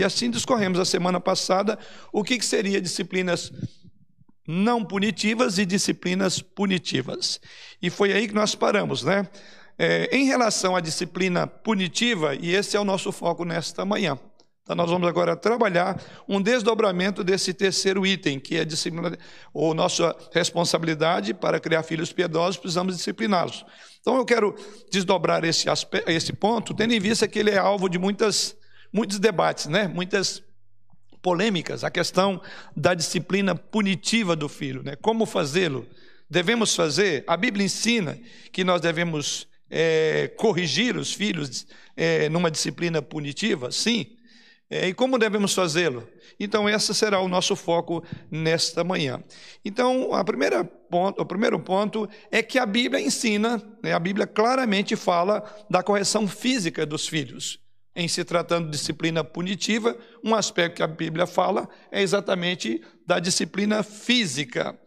E assim discorremos a semana passada o que, que seria disciplinas não punitivas e disciplinas punitivas. E foi aí que nós paramos, né? É, em relação à disciplina punitiva, e esse é o nosso foco nesta manhã. Então, nós vamos agora trabalhar um desdobramento desse terceiro item, que é a disciplina, ou nossa responsabilidade para criar filhos piedosos, precisamos discipliná-los. Então, eu quero desdobrar esse, aspecto, esse ponto, tendo em vista que ele é alvo de muitas, muitos debates, né? muitas polêmicas, a questão da disciplina punitiva do filho, né? como fazê-lo. Devemos fazer, a Bíblia ensina que nós devemos é, corrigir os filhos é, numa disciplina punitiva, sim. É, e como devemos fazê-lo? Então, esse será o nosso foco nesta manhã. Então, a primeira ponto, o primeiro ponto é que a Bíblia ensina, né, a Bíblia claramente fala da correção física dos filhos. Em se tratando de disciplina punitiva, um aspecto que a Bíblia fala é exatamente da disciplina física.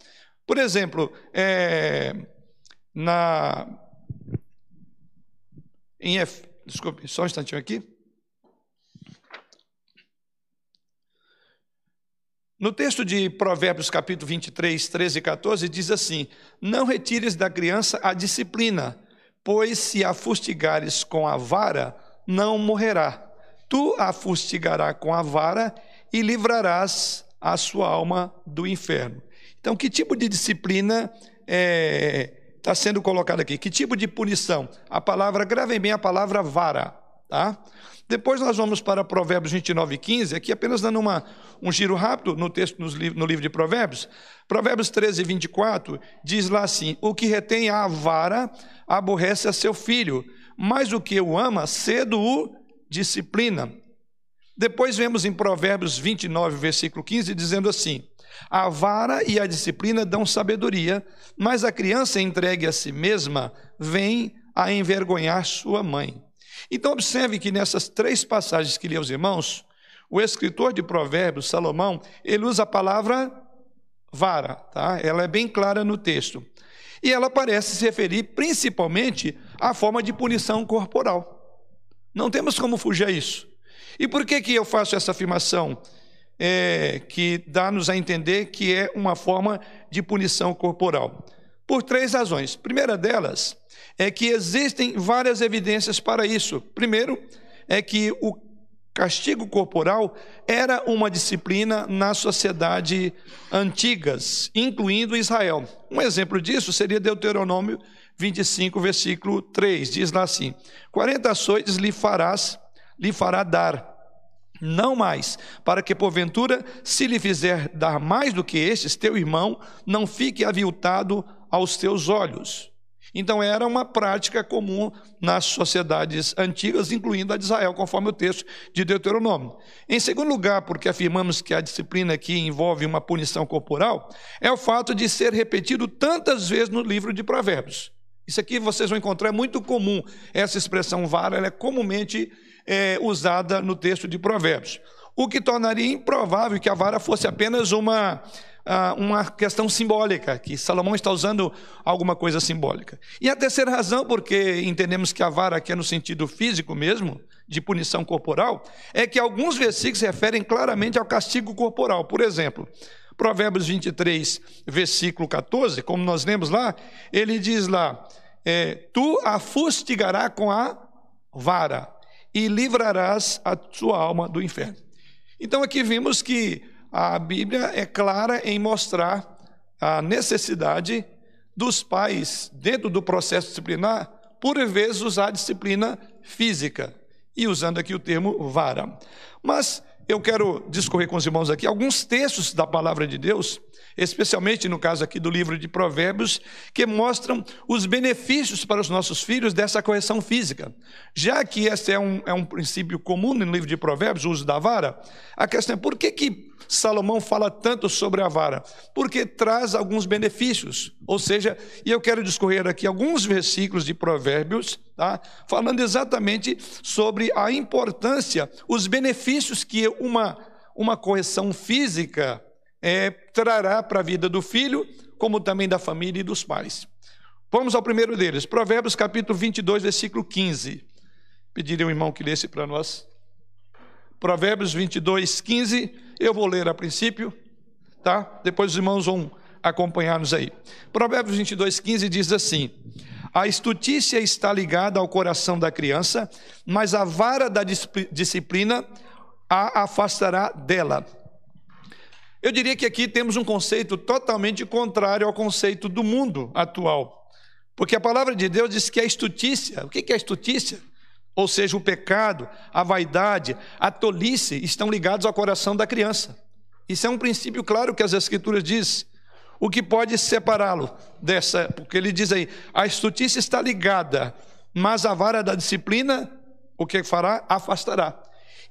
Por exemplo, é, na em F, desculpe, só um instantinho aqui. No texto de Provérbios, capítulo 23, 13 e 14, diz assim: Não retires da criança a disciplina, pois se a fustigares com a vara, não morrerá. Tu a fustigarás com a vara e livrarás a sua alma do inferno. Então, que tipo de disciplina é, está sendo colocado aqui. Que tipo de punição? A palavra, gravem bem a palavra vara, tá? Depois nós vamos para Provérbios 29 e 15, aqui apenas dando uma, um giro rápido no texto no livro de Provérbios. Provérbios 13 e 24 diz lá assim: O que retém a vara aborrece a seu filho, mas o que o ama, cedo o disciplina. Depois vemos em Provérbios 29, versículo 15, dizendo assim: a vara e a disciplina dão sabedoria, mas a criança entregue a si mesma vem a envergonhar sua mãe. Então, observe que nessas três passagens que li aos irmãos, o escritor de Provérbios, Salomão, ele usa a palavra vara, tá? Ela é bem clara no texto. E ela parece se referir principalmente à forma de punição corporal. Não temos como fugir a isso. E por que, que eu faço essa afirmação? é, que dá-nos a entender que é uma forma de punição corporal. Por três razões. Primeira delas é que existem várias evidências para isso. Primeiro, é que o castigo corporal era uma disciplina nas sociedades antigas, incluindo Israel. Um exemplo disso seria Deuteronômio 25, versículo 3. Diz lá assim: 40 açoites lhe farás, lhe fará dar não mais, para que porventura, se lhe fizer dar mais do que estes, teu irmão não fique aviltado aos teus olhos. Então era uma prática comum nas sociedades antigas, incluindo a de Israel, conforme o texto de Deuteronômio. Em segundo lugar, porque afirmamos que a disciplina aqui envolve uma punição corporal, é o fato de ser repetido tantas vezes no livro de Provérbios. Isso aqui vocês vão encontrar é muito comum. Essa expressão vara é comumente é, usada no texto de Provérbios. O que tornaria improvável que a vara fosse apenas uma, uma questão simbólica, que Salomão está usando alguma coisa simbólica. E a terceira razão, porque entendemos que a vara aqui é no sentido físico mesmo, de punição corporal, é que alguns versículos referem claramente ao castigo corporal. Por exemplo, Provérbios 23, versículo 14, como nós lemos lá, ele diz lá: é, Tu a fustigará com a vara e livrarás a sua alma do inferno. Então aqui vimos que a Bíblia é clara em mostrar a necessidade dos pais, dentro do processo disciplinar, por vezes usar disciplina física, e usando aqui o termo vara. Mas eu quero discorrer com os irmãos aqui alguns textos da palavra de Deus especialmente no caso aqui do livro de Provérbios, que mostram os benefícios para os nossos filhos dessa correção física. Já que esse é um, é um princípio comum no livro de Provérbios, o uso da vara, a questão é por que, que Salomão fala tanto sobre a vara? Porque traz alguns benefícios. Ou seja, e eu quero discorrer aqui alguns versículos de Provérbios, tá? falando exatamente sobre a importância, os benefícios que uma, uma correção física é, trará para a vida do filho, como também da família e dos pais. Vamos ao primeiro deles, Provérbios capítulo 22, versículo 15. Pediria ao irmão que lesse para nós. Provérbios 22, 15. Eu vou ler a princípio, tá? Depois os irmãos vão acompanhar-nos aí. Provérbios 22, 15 diz assim: A estutícia está ligada ao coração da criança, mas a vara da disciplina a afastará dela. Eu diria que aqui temos um conceito totalmente contrário ao conceito do mundo atual. Porque a palavra de Deus diz que a estutícia, o que é a estutícia? Ou seja, o pecado, a vaidade, a tolice estão ligados ao coração da criança. Isso é um princípio claro que as Escrituras diz. O que pode separá-lo dessa, porque ele diz aí, a estutícia está ligada, mas a vara da disciplina, o que fará? Afastará.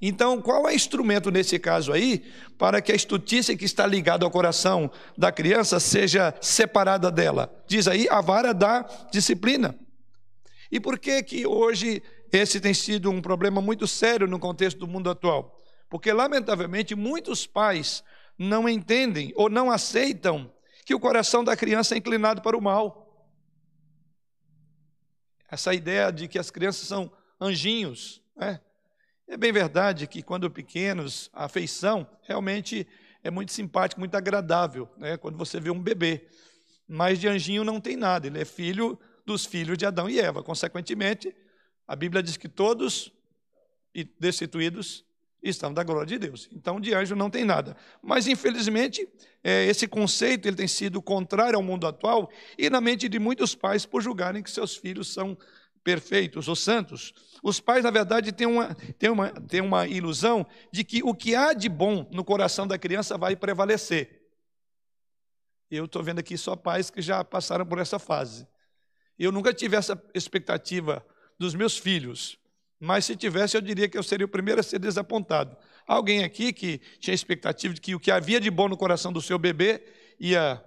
Então, qual é o instrumento nesse caso aí para que a estutícia que está ligada ao coração da criança seja separada dela? Diz aí a vara da disciplina. E por que que hoje esse tem sido um problema muito sério no contexto do mundo atual? Porque lamentavelmente muitos pais não entendem ou não aceitam que o coração da criança é inclinado para o mal. Essa ideia de que as crianças são anjinhos, né? É bem verdade que quando pequenos, a afeição realmente é muito simpática, muito agradável, né? quando você vê um bebê. Mas de anjinho não tem nada, ele é filho dos filhos de Adão e Eva. Consequentemente, a Bíblia diz que todos destituídos estão da glória de Deus. Então, de anjo não tem nada. Mas, infelizmente, é, esse conceito ele tem sido contrário ao mundo atual e na mente de muitos pais por julgarem que seus filhos são perfeitos ou santos. Os pais, na verdade, têm uma, têm, uma, têm uma ilusão de que o que há de bom no coração da criança vai prevalecer. Eu estou vendo aqui só pais que já passaram por essa fase. Eu nunca tive essa expectativa dos meus filhos, mas se tivesse, eu diria que eu seria o primeiro a ser desapontado. Alguém aqui que tinha expectativa de que o que havia de bom no coração do seu bebê ia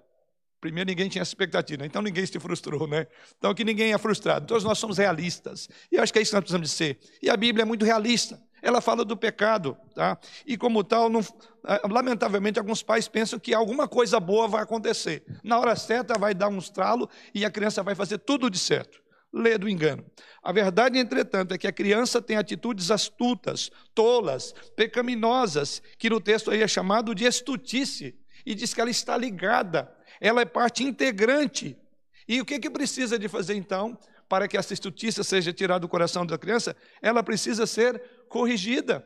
Primeiro, ninguém tinha expectativa, então ninguém se frustrou, né? Então, aqui ninguém é frustrado. Todos nós somos realistas. E eu acho que é isso que nós precisamos de ser. E a Bíblia é muito realista. Ela fala do pecado, tá? E como tal, não, ah, lamentavelmente, alguns pais pensam que alguma coisa boa vai acontecer. Na hora certa, vai dar um estralo e a criança vai fazer tudo de certo. Lê do engano. A verdade, entretanto, é que a criança tem atitudes astutas, tolas, pecaminosas, que no texto aí é chamado de estutice, e diz que ela está ligada ela é parte integrante. E o que, que precisa de fazer então para que essa estutícia seja tirada do coração da criança? Ela precisa ser corrigida.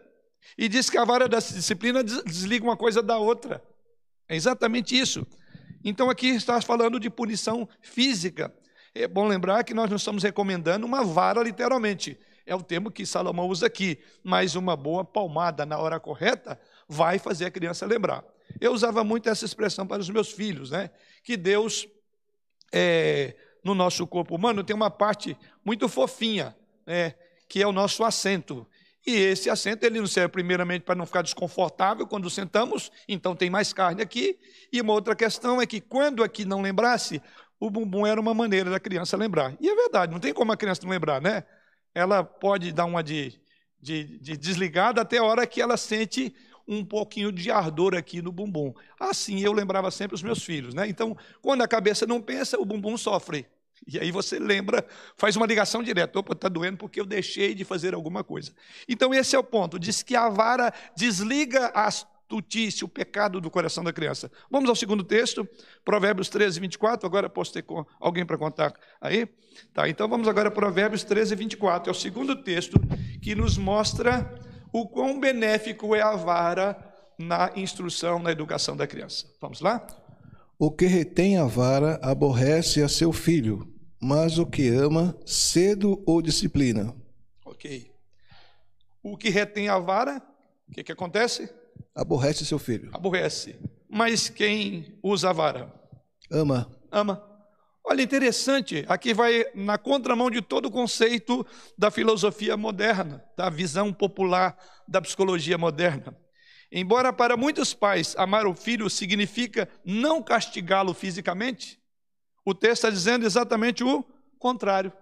E diz que a vara da disciplina desliga uma coisa da outra. É exatamente isso. Então aqui está falando de punição física. É bom lembrar que nós não estamos recomendando uma vara literalmente. É o termo que Salomão usa aqui. Mas uma boa palmada na hora correta vai fazer a criança lembrar. Eu usava muito essa expressão para os meus filhos, né? Que Deus, é, no nosso corpo humano, tem uma parte muito fofinha, né? Que é o nosso assento. E esse assento ele não serve primeiramente para não ficar desconfortável quando sentamos, então tem mais carne aqui. E uma outra questão é que quando aqui não lembrasse, o bumbum era uma maneira da criança lembrar. E é verdade, não tem como a criança não lembrar, né? Ela pode dar uma de, de, de desligada até a hora que ela sente um pouquinho de ardor aqui no bumbum. Assim eu lembrava sempre os meus filhos, né? Então, quando a cabeça não pensa, o bumbum sofre. E aí você lembra, faz uma ligação direta. Opa, está doendo porque eu deixei de fazer alguma coisa. Então, esse é o ponto. Diz que a vara desliga a astutice, o pecado do coração da criança. Vamos ao segundo texto, Provérbios 13, 24. Agora posso ter alguém para contar aí? Tá, então vamos agora para Provérbios 13, 24. É o segundo texto que nos mostra o quão benéfico é a vara na instrução, na educação da criança. Vamos lá? O que retém a vara aborrece a seu filho, mas o que ama, cedo o disciplina. Ok. O que retém a vara, o que, que acontece? Aborrece seu filho. Aborrece. Mas quem usa a vara? Ama. Ama. Olha, interessante, aqui vai na contramão de todo o conceito da filosofia moderna, da visão popular da psicologia moderna. Embora para muitos pais amar o filho significa não castigá-lo fisicamente, o texto está dizendo exatamente o contrário.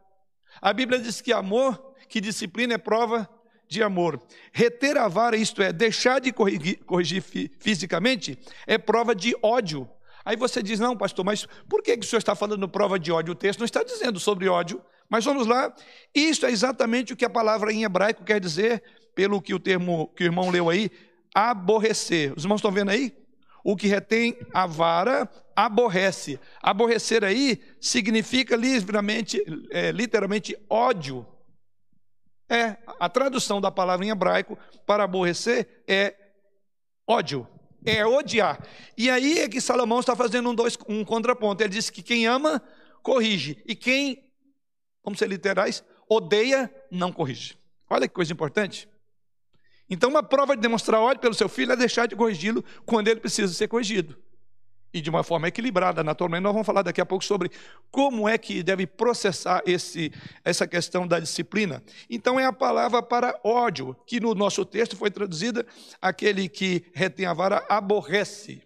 A Bíblia diz que amor, que disciplina é prova de amor. Reter a vara, isto é, deixar de corrigir, corrigir fisicamente, é prova de ódio. Aí você diz, não, pastor, mas por que, que o senhor está falando prova de ódio? O texto não está dizendo sobre ódio. Mas vamos lá. Isso é exatamente o que a palavra em hebraico quer dizer pelo que o termo que o irmão leu aí, aborrecer. Os irmãos estão vendo aí? O que retém a vara aborrece. Aborrecer aí significa é, literalmente ódio. É, a tradução da palavra em hebraico para aborrecer é ódio, é odiar. E aí é que Salomão está fazendo um, dois, um contraponto. Ele diz que quem ama, corrige. E quem, vamos ser literais, odeia, não corrige. Olha que coisa importante. Então, uma prova de demonstrar ódio pelo seu filho é deixar de corrigi-lo quando ele precisa ser corrigido. E de uma forma equilibrada, naturalmente. Nós vamos falar daqui a pouco sobre como é que deve processar esse, essa questão da disciplina. Então, é a palavra para ódio, que no nosso texto foi traduzida: aquele que retém a vara aborrece.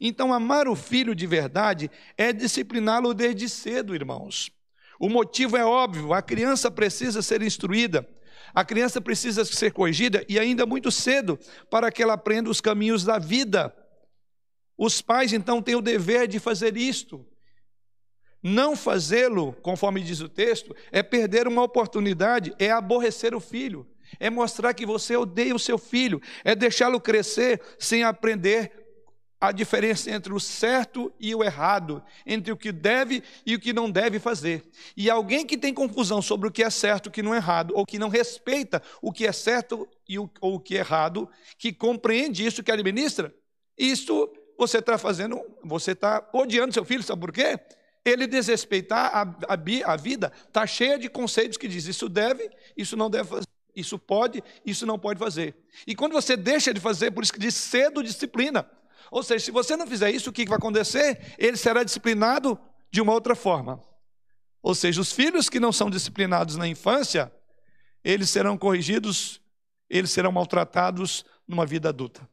Então, amar o filho de verdade é discipliná-lo desde cedo, irmãos. O motivo é óbvio: a criança precisa ser instruída a criança precisa ser corrigida e ainda muito cedo para que ela aprenda os caminhos da vida. Os pais então têm o dever de fazer isto. Não fazê-lo, conforme diz o texto, é perder uma oportunidade, é aborrecer o filho, é mostrar que você odeia o seu filho, é deixá-lo crescer sem aprender a diferença entre o certo e o errado, entre o que deve e o que não deve fazer. E alguém que tem confusão sobre o que é certo e o que não é errado, ou que não respeita o que é certo e o, ou o que é errado, que compreende isso, que administra, isso você está fazendo, você está odiando seu filho, sabe por quê? Ele desrespeitar a, a, a vida está cheia de conceitos que diz isso deve, isso não deve fazer. Isso pode, isso não pode fazer. E quando você deixa de fazer, por isso que diz cedo disciplina. Ou seja, se você não fizer isso, o que vai acontecer? Ele será disciplinado de uma outra forma. Ou seja, os filhos que não são disciplinados na infância, eles serão corrigidos, eles serão maltratados numa vida adulta.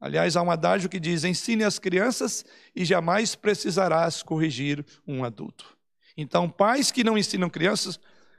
Aliás, há um adágio que diz: ensine as crianças e jamais precisarás corrigir um adulto. Então, pais que não ensinam crianças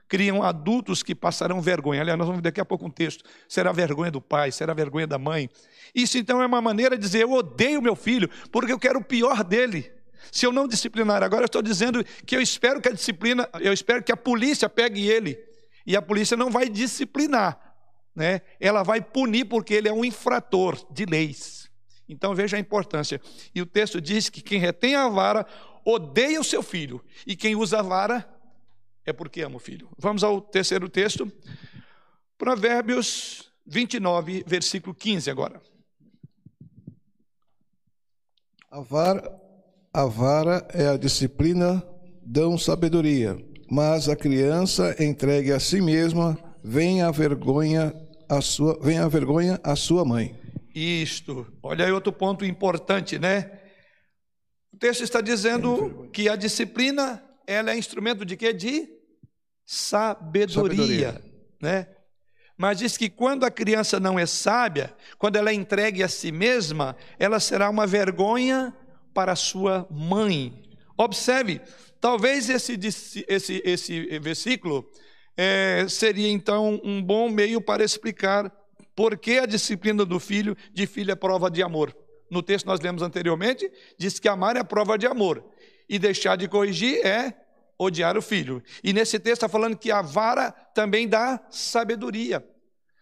criam adultos que passarão vergonha. Aliás, nós vamos ver daqui a pouco um texto. Será vergonha do pai, será vergonha da mãe. Isso então é uma maneira de dizer: eu odeio meu filho, porque eu quero o pior dele. Se eu não disciplinar agora, eu estou dizendo que eu espero que a disciplina, eu espero que a polícia pegue ele. E a polícia não vai disciplinar, né? Ela vai punir porque ele é um infrator de leis. Então veja a importância. E o texto diz que quem retém a vara odeia o seu filho, e quem usa a vara é porque ama o filho. Vamos ao terceiro texto. Provérbios 29, versículo 15 agora. A vara, a vara é a disciplina, dão sabedoria, mas a criança entregue a si mesma vem a vergonha a sua, vem a vergonha a sua mãe. Isto. Olha aí outro ponto importante, né? O texto está dizendo que a disciplina ela é instrumento de quê? De sabedoria, sabedoria. né? Mas diz que quando a criança não é sábia, quando ela é entregue a si mesma, ela será uma vergonha para sua mãe. Observe, talvez esse, esse, esse versículo é, seria então um bom meio para explicar por que a disciplina do filho de filho é prova de amor. No texto nós lemos anteriormente, diz que amar é prova de amor e deixar de corrigir é odiar o filho. E nesse texto está falando que a vara também dá sabedoria.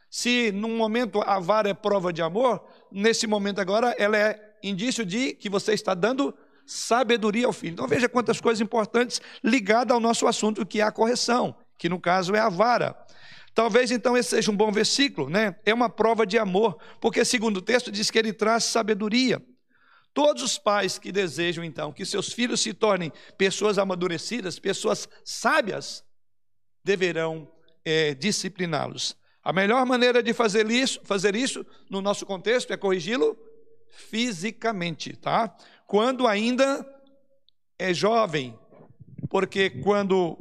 Se num momento a vara é prova de amor, nesse momento agora ela é indício de que você está dando sabedoria ao filho. Então veja quantas coisas importantes ligadas ao nosso assunto, que é a correção, que no caso é a vara. Talvez então esse seja um bom versículo, né? É uma prova de amor, porque segundo o texto diz que ele traz sabedoria. Todos os pais que desejam, então, que seus filhos se tornem pessoas amadurecidas, pessoas sábias, deverão é, discipliná-los. A melhor maneira de fazer isso, fazer isso, no nosso contexto, é corrigi-lo fisicamente, tá? Quando ainda é jovem, porque quando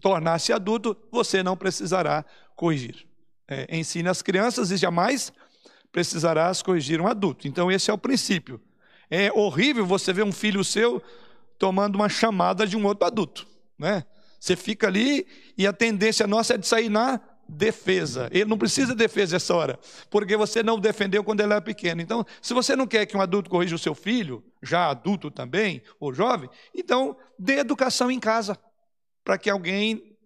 tornar-se adulto, você não precisará corrigir. É, ensine as crianças e jamais precisarás corrigir um adulto. Então, esse é o princípio. É horrível você ver um filho seu tomando uma chamada de um outro adulto, né? Você fica ali e a tendência nossa é de sair na defesa. Ele não precisa de defesa essa hora, porque você não o defendeu quando ele era pequeno. Então, se você não quer que um adulto corrija o seu filho, já adulto também, ou jovem, então dê educação em casa, para que alguém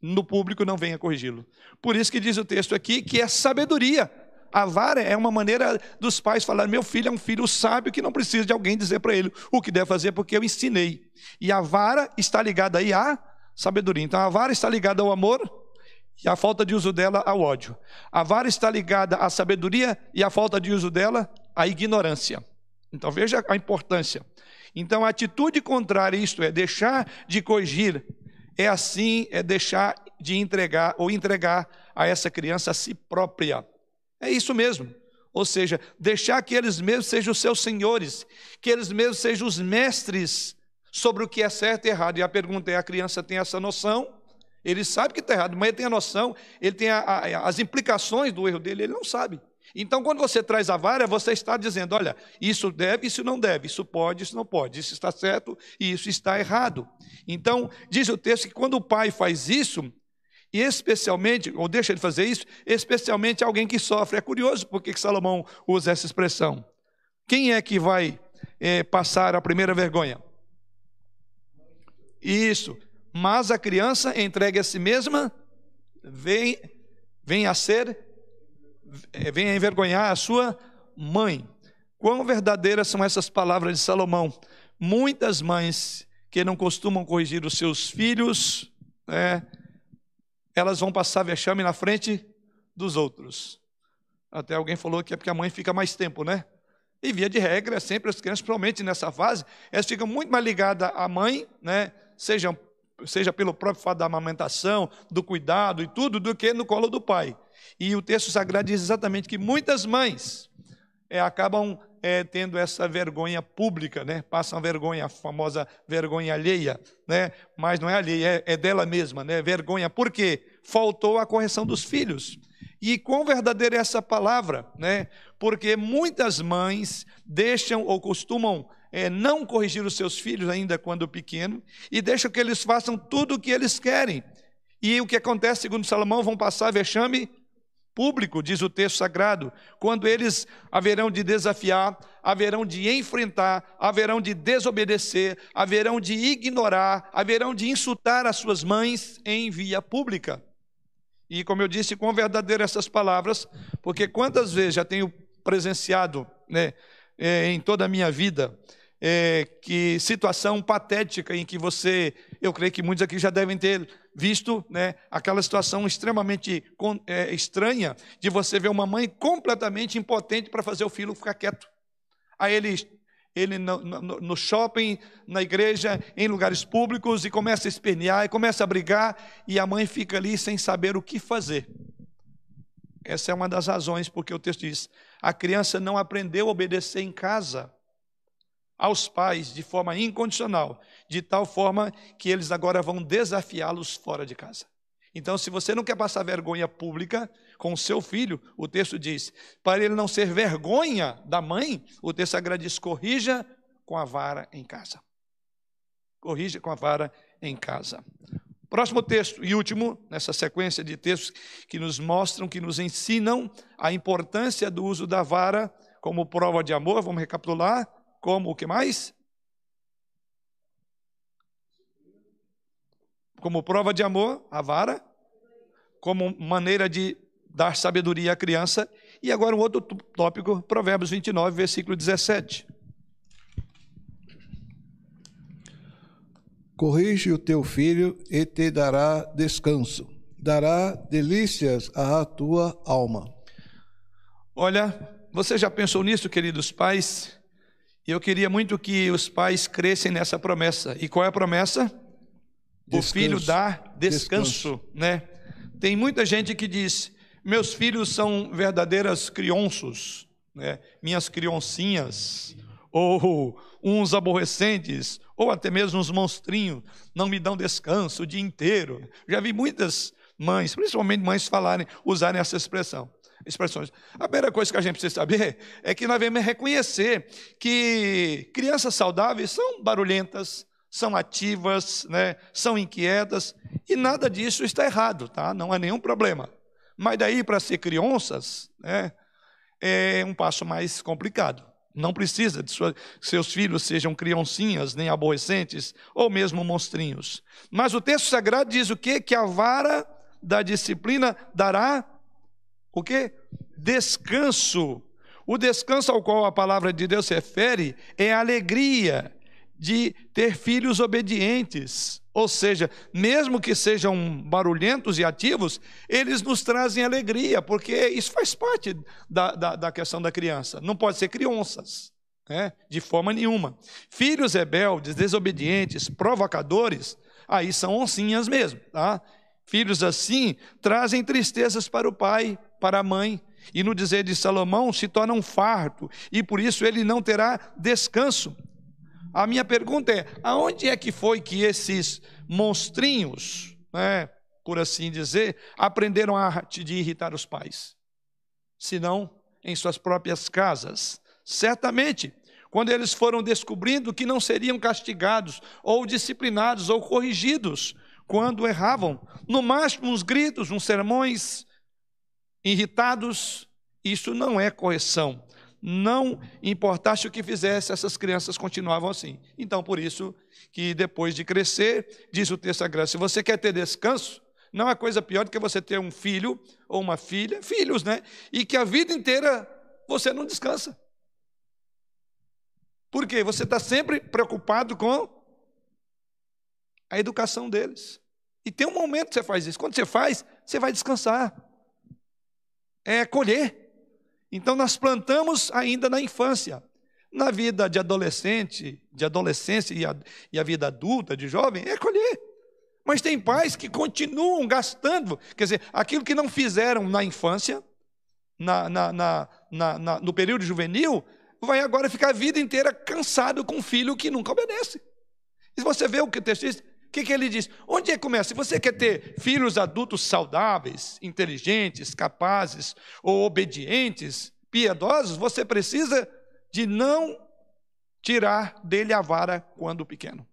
no público não venha corrigi-lo. Por isso que diz o texto aqui que é sabedoria. A vara é uma maneira dos pais falar: meu filho é um filho sábio que não precisa de alguém dizer para ele o que deve fazer, porque eu ensinei. E a vara está ligada aí à sabedoria. Então a vara está ligada ao amor e a falta de uso dela ao ódio. A vara está ligada à sabedoria e a falta de uso dela à ignorância. Então veja a importância. Então a atitude contrária, isto é, deixar de corrigir é assim, é deixar de entregar ou entregar a essa criança a si própria. É isso mesmo. Ou seja, deixar que eles mesmos sejam os seus senhores, que eles mesmos sejam os mestres sobre o que é certo e errado. E a pergunta é: a criança tem essa noção? Ele sabe que está errado, mas ele tem a noção, ele tem a, a, as implicações do erro dele, ele não sabe. Então, quando você traz a vara, você está dizendo: olha, isso deve, isso não deve, isso pode, isso não pode, isso está certo e isso está errado. Então, diz o texto que quando o pai faz isso, e especialmente, ou deixa de fazer isso, especialmente alguém que sofre. É curioso porque que Salomão usa essa expressão. Quem é que vai é, passar a primeira vergonha? Isso. Mas a criança entregue a si mesma, vem, vem a ser venha envergonhar a sua mãe. Quão verdadeiras são essas palavras de Salomão? Muitas mães que não costumam corrigir os seus filhos, né, elas vão passar vexame na frente dos outros. Até alguém falou que é porque a mãe fica mais tempo, né? E via de regra, sempre as crianças, principalmente nessa fase, elas ficam muito mais ligadas à mãe, né? Sejam, seja pelo próprio fato da amamentação, do cuidado e tudo, do que no colo do pai. E o texto sagrado diz exatamente que muitas mães é, acabam é, tendo essa vergonha pública, né? passam vergonha, a famosa vergonha alheia, né? mas não é alheia, é, é dela mesma, né? vergonha, por quê? Faltou a correção dos filhos. E quão verdadeira é essa palavra, né? Porque muitas mães deixam ou costumam é, não corrigir os seus filhos ainda quando pequeno e deixam que eles façam tudo o que eles querem. E o que acontece, segundo Salomão, vão passar vexame público, diz o texto sagrado, quando eles haverão de desafiar, haverão de enfrentar, haverão de desobedecer, haverão de ignorar, haverão de insultar as suas mães em via pública. E como eu disse, com verdadeiro essas palavras, porque quantas vezes já tenho presenciado né, é, em toda a minha vida é, que situação patética em que você, eu creio que muitos aqui já devem ter visto né, aquela situação extremamente é, estranha de você ver uma mãe completamente impotente para fazer o filho ficar quieto. Aí ele, ele no, no, no, shopping, na igreja, em lugares públicos, e começa a espernear, e começa a brigar, e a mãe fica ali sem saber o que fazer. Essa é uma das razões porque o texto diz: a criança não aprendeu a obedecer em casa aos pais de forma incondicional, de tal forma que eles agora vão desafiá-los fora de casa. Então, se você não quer passar vergonha pública com o seu filho, o texto diz, para ele não ser vergonha da mãe, o texto sagrado diz: corrija com a vara em casa. Corrija com a vara em casa. Próximo texto e último, nessa sequência de textos que nos mostram, que nos ensinam a importância do uso da vara como prova de amor, vamos recapitular como o que mais? Como prova de amor, a vara, como maneira de dar sabedoria à criança. E agora um outro tópico, Provérbios 29, versículo 17. Corrige o teu filho e te dará descanso, dará delícias à tua alma. Olha, você já pensou nisso, queridos pais? E eu queria muito que os pais crescem nessa promessa. E qual é a promessa? Descanso. O filho dar descanso, descanso, né? Tem muita gente que diz: "Meus filhos são verdadeiras crianças, né? Minhas criancinhas, ou uns aborrecentes, ou até mesmo uns monstrinhos, não me dão descanso o dia inteiro". Já vi muitas mães, principalmente mães falarem, usarem essa expressão expressões. A primeira coisa que a gente precisa saber é que nós devemos reconhecer que crianças saudáveis são barulhentas, são ativas, né, são inquietas, e nada disso está errado, tá? não há nenhum problema. Mas daí para ser crianças, né, é um passo mais complicado. Não precisa de sua, seus filhos sejam criancinhas, nem aborrecentes, ou mesmo monstrinhos. Mas o texto sagrado diz o quê? Que a vara da disciplina dará o quê? Descanso. O descanso ao qual a palavra de Deus se refere é a alegria de ter filhos obedientes. Ou seja, mesmo que sejam barulhentos e ativos, eles nos trazem alegria, porque isso faz parte da, da, da questão da criança. Não pode ser crianças, né? de forma nenhuma. Filhos rebeldes, desobedientes, provocadores, aí são oncinhas mesmo. Tá? Filhos assim trazem tristezas para o pai, para a mãe, e no dizer de Salomão se torna um fardo, e por isso ele não terá descanso. A minha pergunta é: aonde é que foi que esses monstrinhos, né, por assim dizer, aprenderam a arte de irritar os pais? Se não em suas próprias casas. Certamente, quando eles foram descobrindo que não seriam castigados, ou disciplinados, ou corrigidos quando erravam, no máximo uns gritos, uns sermões irritados, isso não é correção, não importasse o que fizesse, essas crianças continuavam assim. Então, por isso que depois de crescer, diz o texto sagrado, se você quer ter descanso, não há coisa pior do que você ter um filho ou uma filha, filhos, né? E que a vida inteira você não descansa. Por quê? Você está sempre preocupado com a educação deles. E tem um momento que você faz isso. Quando você faz, você vai descansar. É colher. Então nós plantamos ainda na infância. Na vida de adolescente, de adolescência e a, e a vida adulta, de jovem, é colher. Mas tem pais que continuam gastando, quer dizer, aquilo que não fizeram na infância, na, na, na, no período juvenil, vai agora ficar a vida inteira cansado com um filho que nunca obedece. E você vê o que o texto diz, que, que ele diz? Onde é que começa? Se você quer ter filhos adultos saudáveis, inteligentes, capazes ou obedientes, piedosos, você precisa de não tirar dele a vara quando pequeno.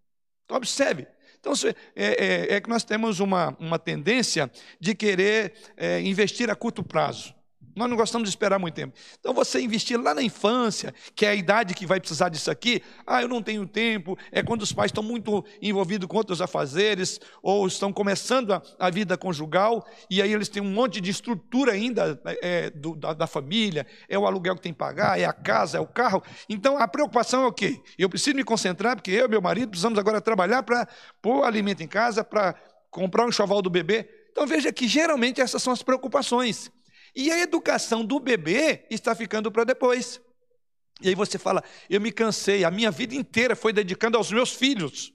Então, observe. Então, é, é, é que nós temos uma, uma tendência de querer é, investir a curto prazo. Nós não gostamos de esperar muito tempo. Então, você investir lá na infância, que é a idade que vai precisar disso aqui, ah, eu não tenho tempo, é quando os pais estão muito envolvidos com outros afazeres, ou estão começando a, a vida conjugal, e aí eles têm um monte de estrutura ainda é, do, da, da, família, é o aluguel que tem que pagar, é a casa, é o carro. Então, a preocupação é o quê? Eu preciso me concentrar, porque eu e meu marido precisamos agora trabalhar para pôr alimento em casa, para comprar um enxoval do bebê. Então, veja que geralmente essas são as preocupações. E a educação do bebê está ficando para depois. E aí você fala, eu me cansei, a minha vida inteira foi dedicando aos meus filhos.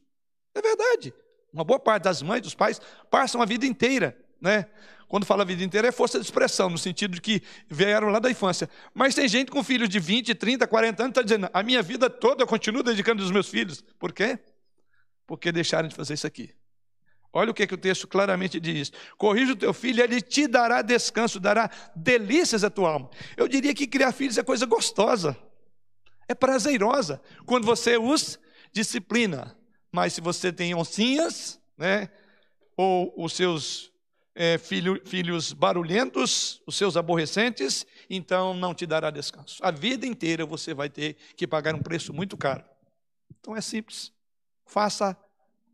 É verdade. Uma boa parte das mães, dos pais, passam a vida inteira, né? Quando fala a vida inteira é força de expressão, no sentido de que vieram lá da infância. Mas tem gente com filhos de 20, 30, 40 anos está dizendo, a minha vida toda eu continuo dedicando aos meus filhos. Por quê? Porque deixaram de fazer isso aqui. Olha o que, que o texto claramente diz: corrija o teu filho, ele te dará descanso, dará delícias à tua alma. Eu diria que criar filhos é coisa gostosa, é prazerosa, quando você os disciplina. Mas se você tem oncinhas, né, ou os seus é, filho, filhos barulhentos, os seus aborrecentes, então não te dará descanso. A vida inteira você vai ter que pagar um preço muito caro. Então é simples. Faça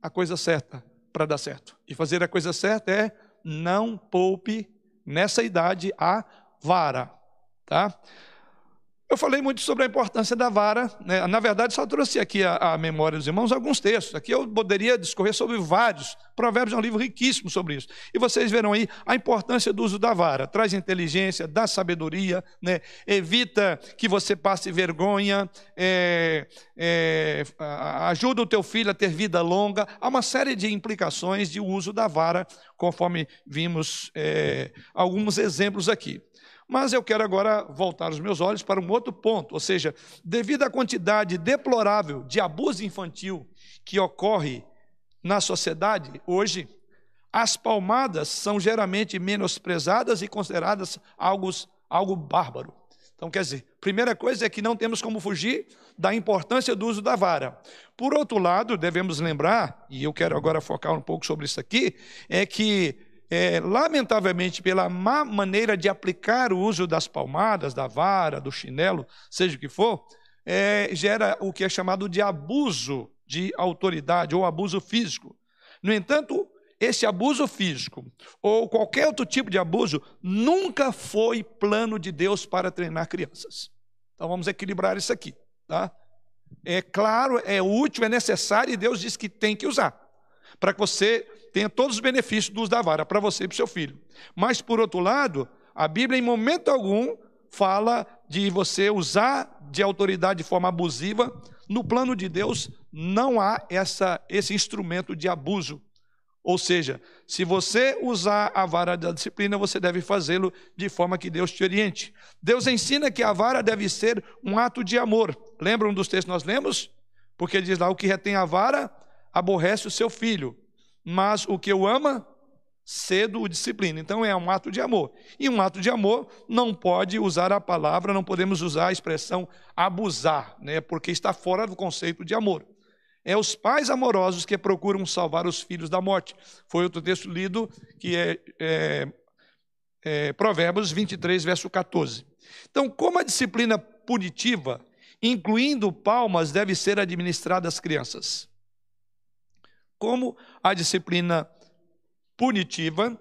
a coisa certa para dar certo. E fazer a coisa certa é não poupe nessa idade a vara, tá? Eu falei muito sobre a importância da vara, né? na verdade, só trouxe aqui a, memória dos irmãos alguns textos. Aqui eu poderia discorrer sobre vários. Provérbios é um livro riquíssimo sobre isso. E vocês verão aí a importância do uso da vara. Traz inteligência, dá sabedoria, né? evita que você passe vergonha, é, é, ajuda o teu filho a ter vida longa. Há uma série de implicações de uso da vara, conforme vimos é, alguns exemplos aqui. Mas eu quero agora voltar os meus olhos para um outro ponto, ou seja, devido à quantidade deplorável de abuso infantil que ocorre na sociedade hoje, as palmadas são geralmente menosprezadas e consideradas algo, algo bárbaro. Então, quer dizer, primeira coisa é que não temos como fugir da importância do uso da vara. Por outro lado, devemos lembrar, e eu quero agora focar um pouco sobre isso aqui, é que é, lamentavelmente, pela má maneira de aplicar o uso das palmadas, da vara, do chinelo, seja o que for, é, gera o que é chamado de abuso de autoridade ou abuso físico. No entanto, esse abuso físico ou qualquer outro tipo de abuso nunca foi plano de Deus para treinar crianças. Então vamos equilibrar isso aqui, tá? É claro, é útil, é necessário e Deus diz que tem que usar para que você tenha todos os benefícios do uso da vara para você e para o seu filho. Mas por outro lado, a Bíblia em momento algum fala de você usar de autoridade de forma abusiva. No plano de Deus não há essa, esse instrumento de abuso. Ou seja, se você usar a vara da disciplina, você deve fazê-lo de forma que Deus te oriente. Deus ensina que a vara deve ser um ato de amor. Lembram dos textos que nós lemos? Porque diz lá: o que retém a vara aborrece o seu filho, mas o que o ama, cedo o disciplina. Então é um ato de amor. E um ato de amor não pode usar a palavra, não podemos usar a expressão abusar, né? porque está fora do conceito de amor. É os pais amorosos que procuram salvar os filhos da morte. Foi outro texto lido, que é, é, é Provérbios 23, verso 14. Então, como a disciplina punitiva, incluindo palmas, deve ser administrada às crianças? Como a disciplina punitiva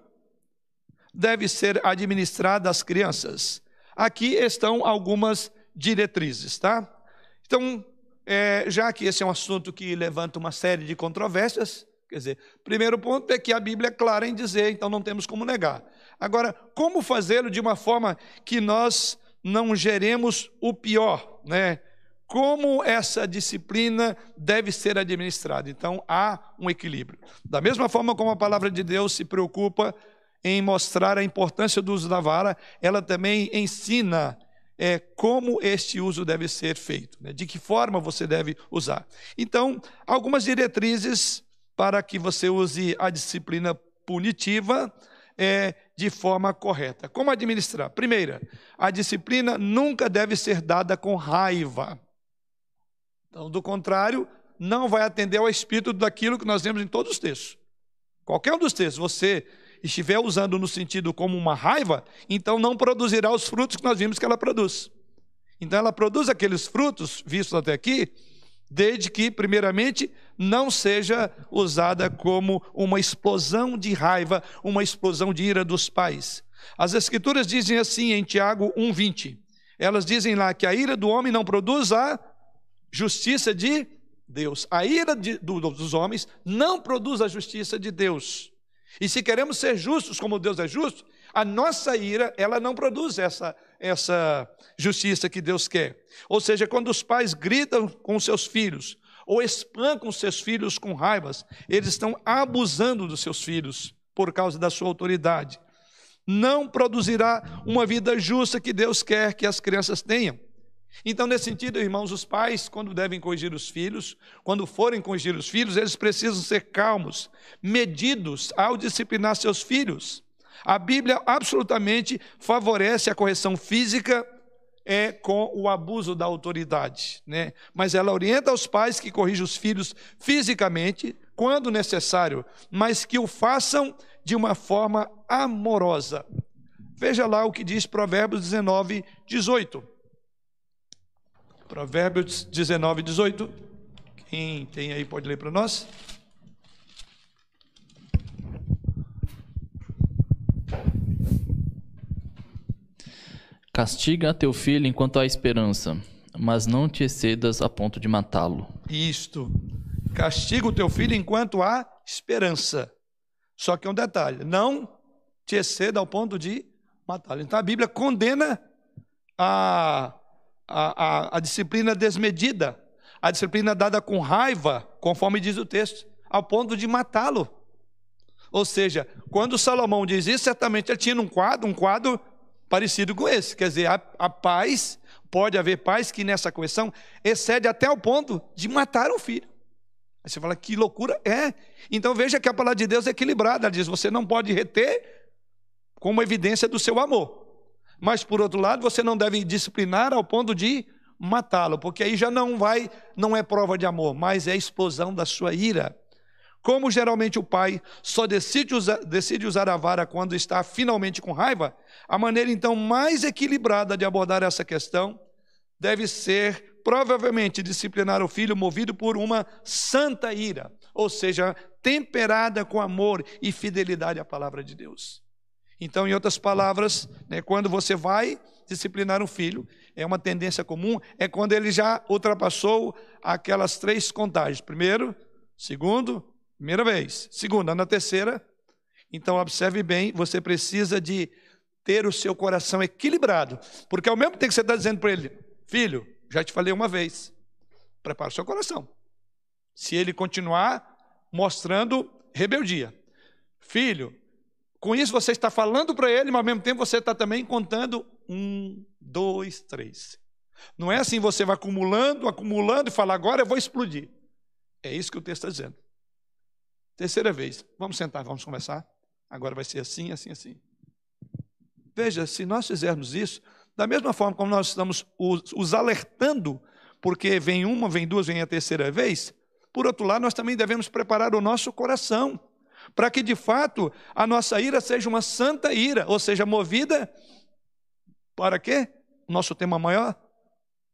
deve ser administrada às crianças? Aqui estão algumas diretrizes, tá? Então, é, já que esse é um assunto que levanta uma série de controvérsias, quer dizer, primeiro ponto é que a Bíblia é clara em dizer, então não temos como negar. Agora, como fazê-lo de uma forma que nós não geremos o pior, né? Como essa disciplina deve ser administrada? Então, há um equilíbrio. Da mesma forma como a palavra de Deus se preocupa em mostrar a importância do uso da vara, ela também ensina é, como este uso deve ser feito, né? de que forma você deve usar. Então, algumas diretrizes para que você use a disciplina punitiva é, de forma correta. Como administrar? Primeira, a disciplina nunca deve ser dada com raiva. Então, do contrário, não vai atender ao espírito daquilo que nós vemos em todos os textos. Qualquer um dos textos, você estiver usando no sentido como uma raiva, então não produzirá os frutos que nós vimos que ela produz. Então ela produz aqueles frutos vistos até aqui, desde que, primeiramente, não seja usada como uma explosão de raiva, uma explosão de ira dos pais. As Escrituras dizem assim em Tiago 1,20. Elas dizem lá que a ira do homem não produz a justiça de Deus. A ira de, do, dos homens não produz a justiça de Deus. E se queremos ser justos como Deus é justo, a nossa ira, ela não produz essa, essa justiça que Deus quer. Ou seja, quando os pais gritam com seus filhos, ou espancam seus filhos com raivas, eles estão abusando dos seus filhos por causa da sua autoridade. Não produzirá uma vida justa que Deus quer que as crianças tenham. Então, nesse sentido, irmãos, os pais, quando devem corrigir os filhos, quando forem corrigir os filhos, eles precisam ser calmos, medidos ao disciplinar seus filhos. A Bíblia absolutamente favorece a correção física é com o abuso da autoridade, né? Mas ela orienta os pais que corrijam os filhos fisicamente, quando necessário, mas que o façam de uma forma amorosa. Veja lá o que diz Provérbios 19, 18. Provérbios 19, 18. Quem tem aí pode ler para nós. Castiga teu filho enquanto há esperança, mas não te excedas a ponto de matá-lo. Isto. Castiga o teu filho enquanto há esperança. Só que um detalhe: não te exceda ao ponto de matá-lo. Então a Bíblia condena a a, a, a disciplina desmedida, a disciplina dada com raiva, conforme diz o texto, ao ponto de matá-lo. Ou seja, quando Salomão diz isso, certamente ele tinha um quadro, um quadro parecido com esse. Quer dizer, a, a paz, pode haver paz que nessa correção excede até o ponto de matar um filho. Aí você fala, que loucura é. Então veja que a palavra de Deus é equilibrada. Ela diz: você não pode reter como evidência do seu amor. Mas por outro lado, você não deve disciplinar ao ponto de matá-lo, porque aí já não vai, não é prova de amor, mas é explosão da sua ira. Como geralmente o pai só decide usar, decide usar a vara quando está finalmente com raiva, a maneira então mais equilibrada de abordar essa questão deve ser provavelmente disciplinar o filho movido por uma santa ira, ou seja, temperada com amor e fidelidade à palavra de Deus. Então, em outras palavras, né, quando você vai disciplinar um filho, é uma tendência comum, é quando ele já ultrapassou aquelas três contagens. Primeiro, segundo, primeira vez. Segunda, na terceira. Então, observe bem, você precisa de ter o seu coração equilibrado. Porque ao mesmo tempo que você está dizendo para ele, filho, já te falei uma vez, prepara o seu coração. Se ele continuar mostrando rebeldia. Filho, com isso você está falando para ele, mas ao mesmo tempo você está também contando um, dois, três. Não é assim você vai acumulando, acumulando e fala, agora eu vou explodir. É isso que o texto está dizendo. Terceira vez, vamos sentar, vamos conversar. Agora vai ser assim, assim, assim. Veja, se nós fizermos isso, da mesma forma como nós estamos os, os alertando, porque vem uma, vem duas, vem a terceira vez, por outro lado, nós também devemos preparar o nosso coração, para que de fato a nossa ira seja uma santa ira, ou seja, movida para quê? Nosso tema maior,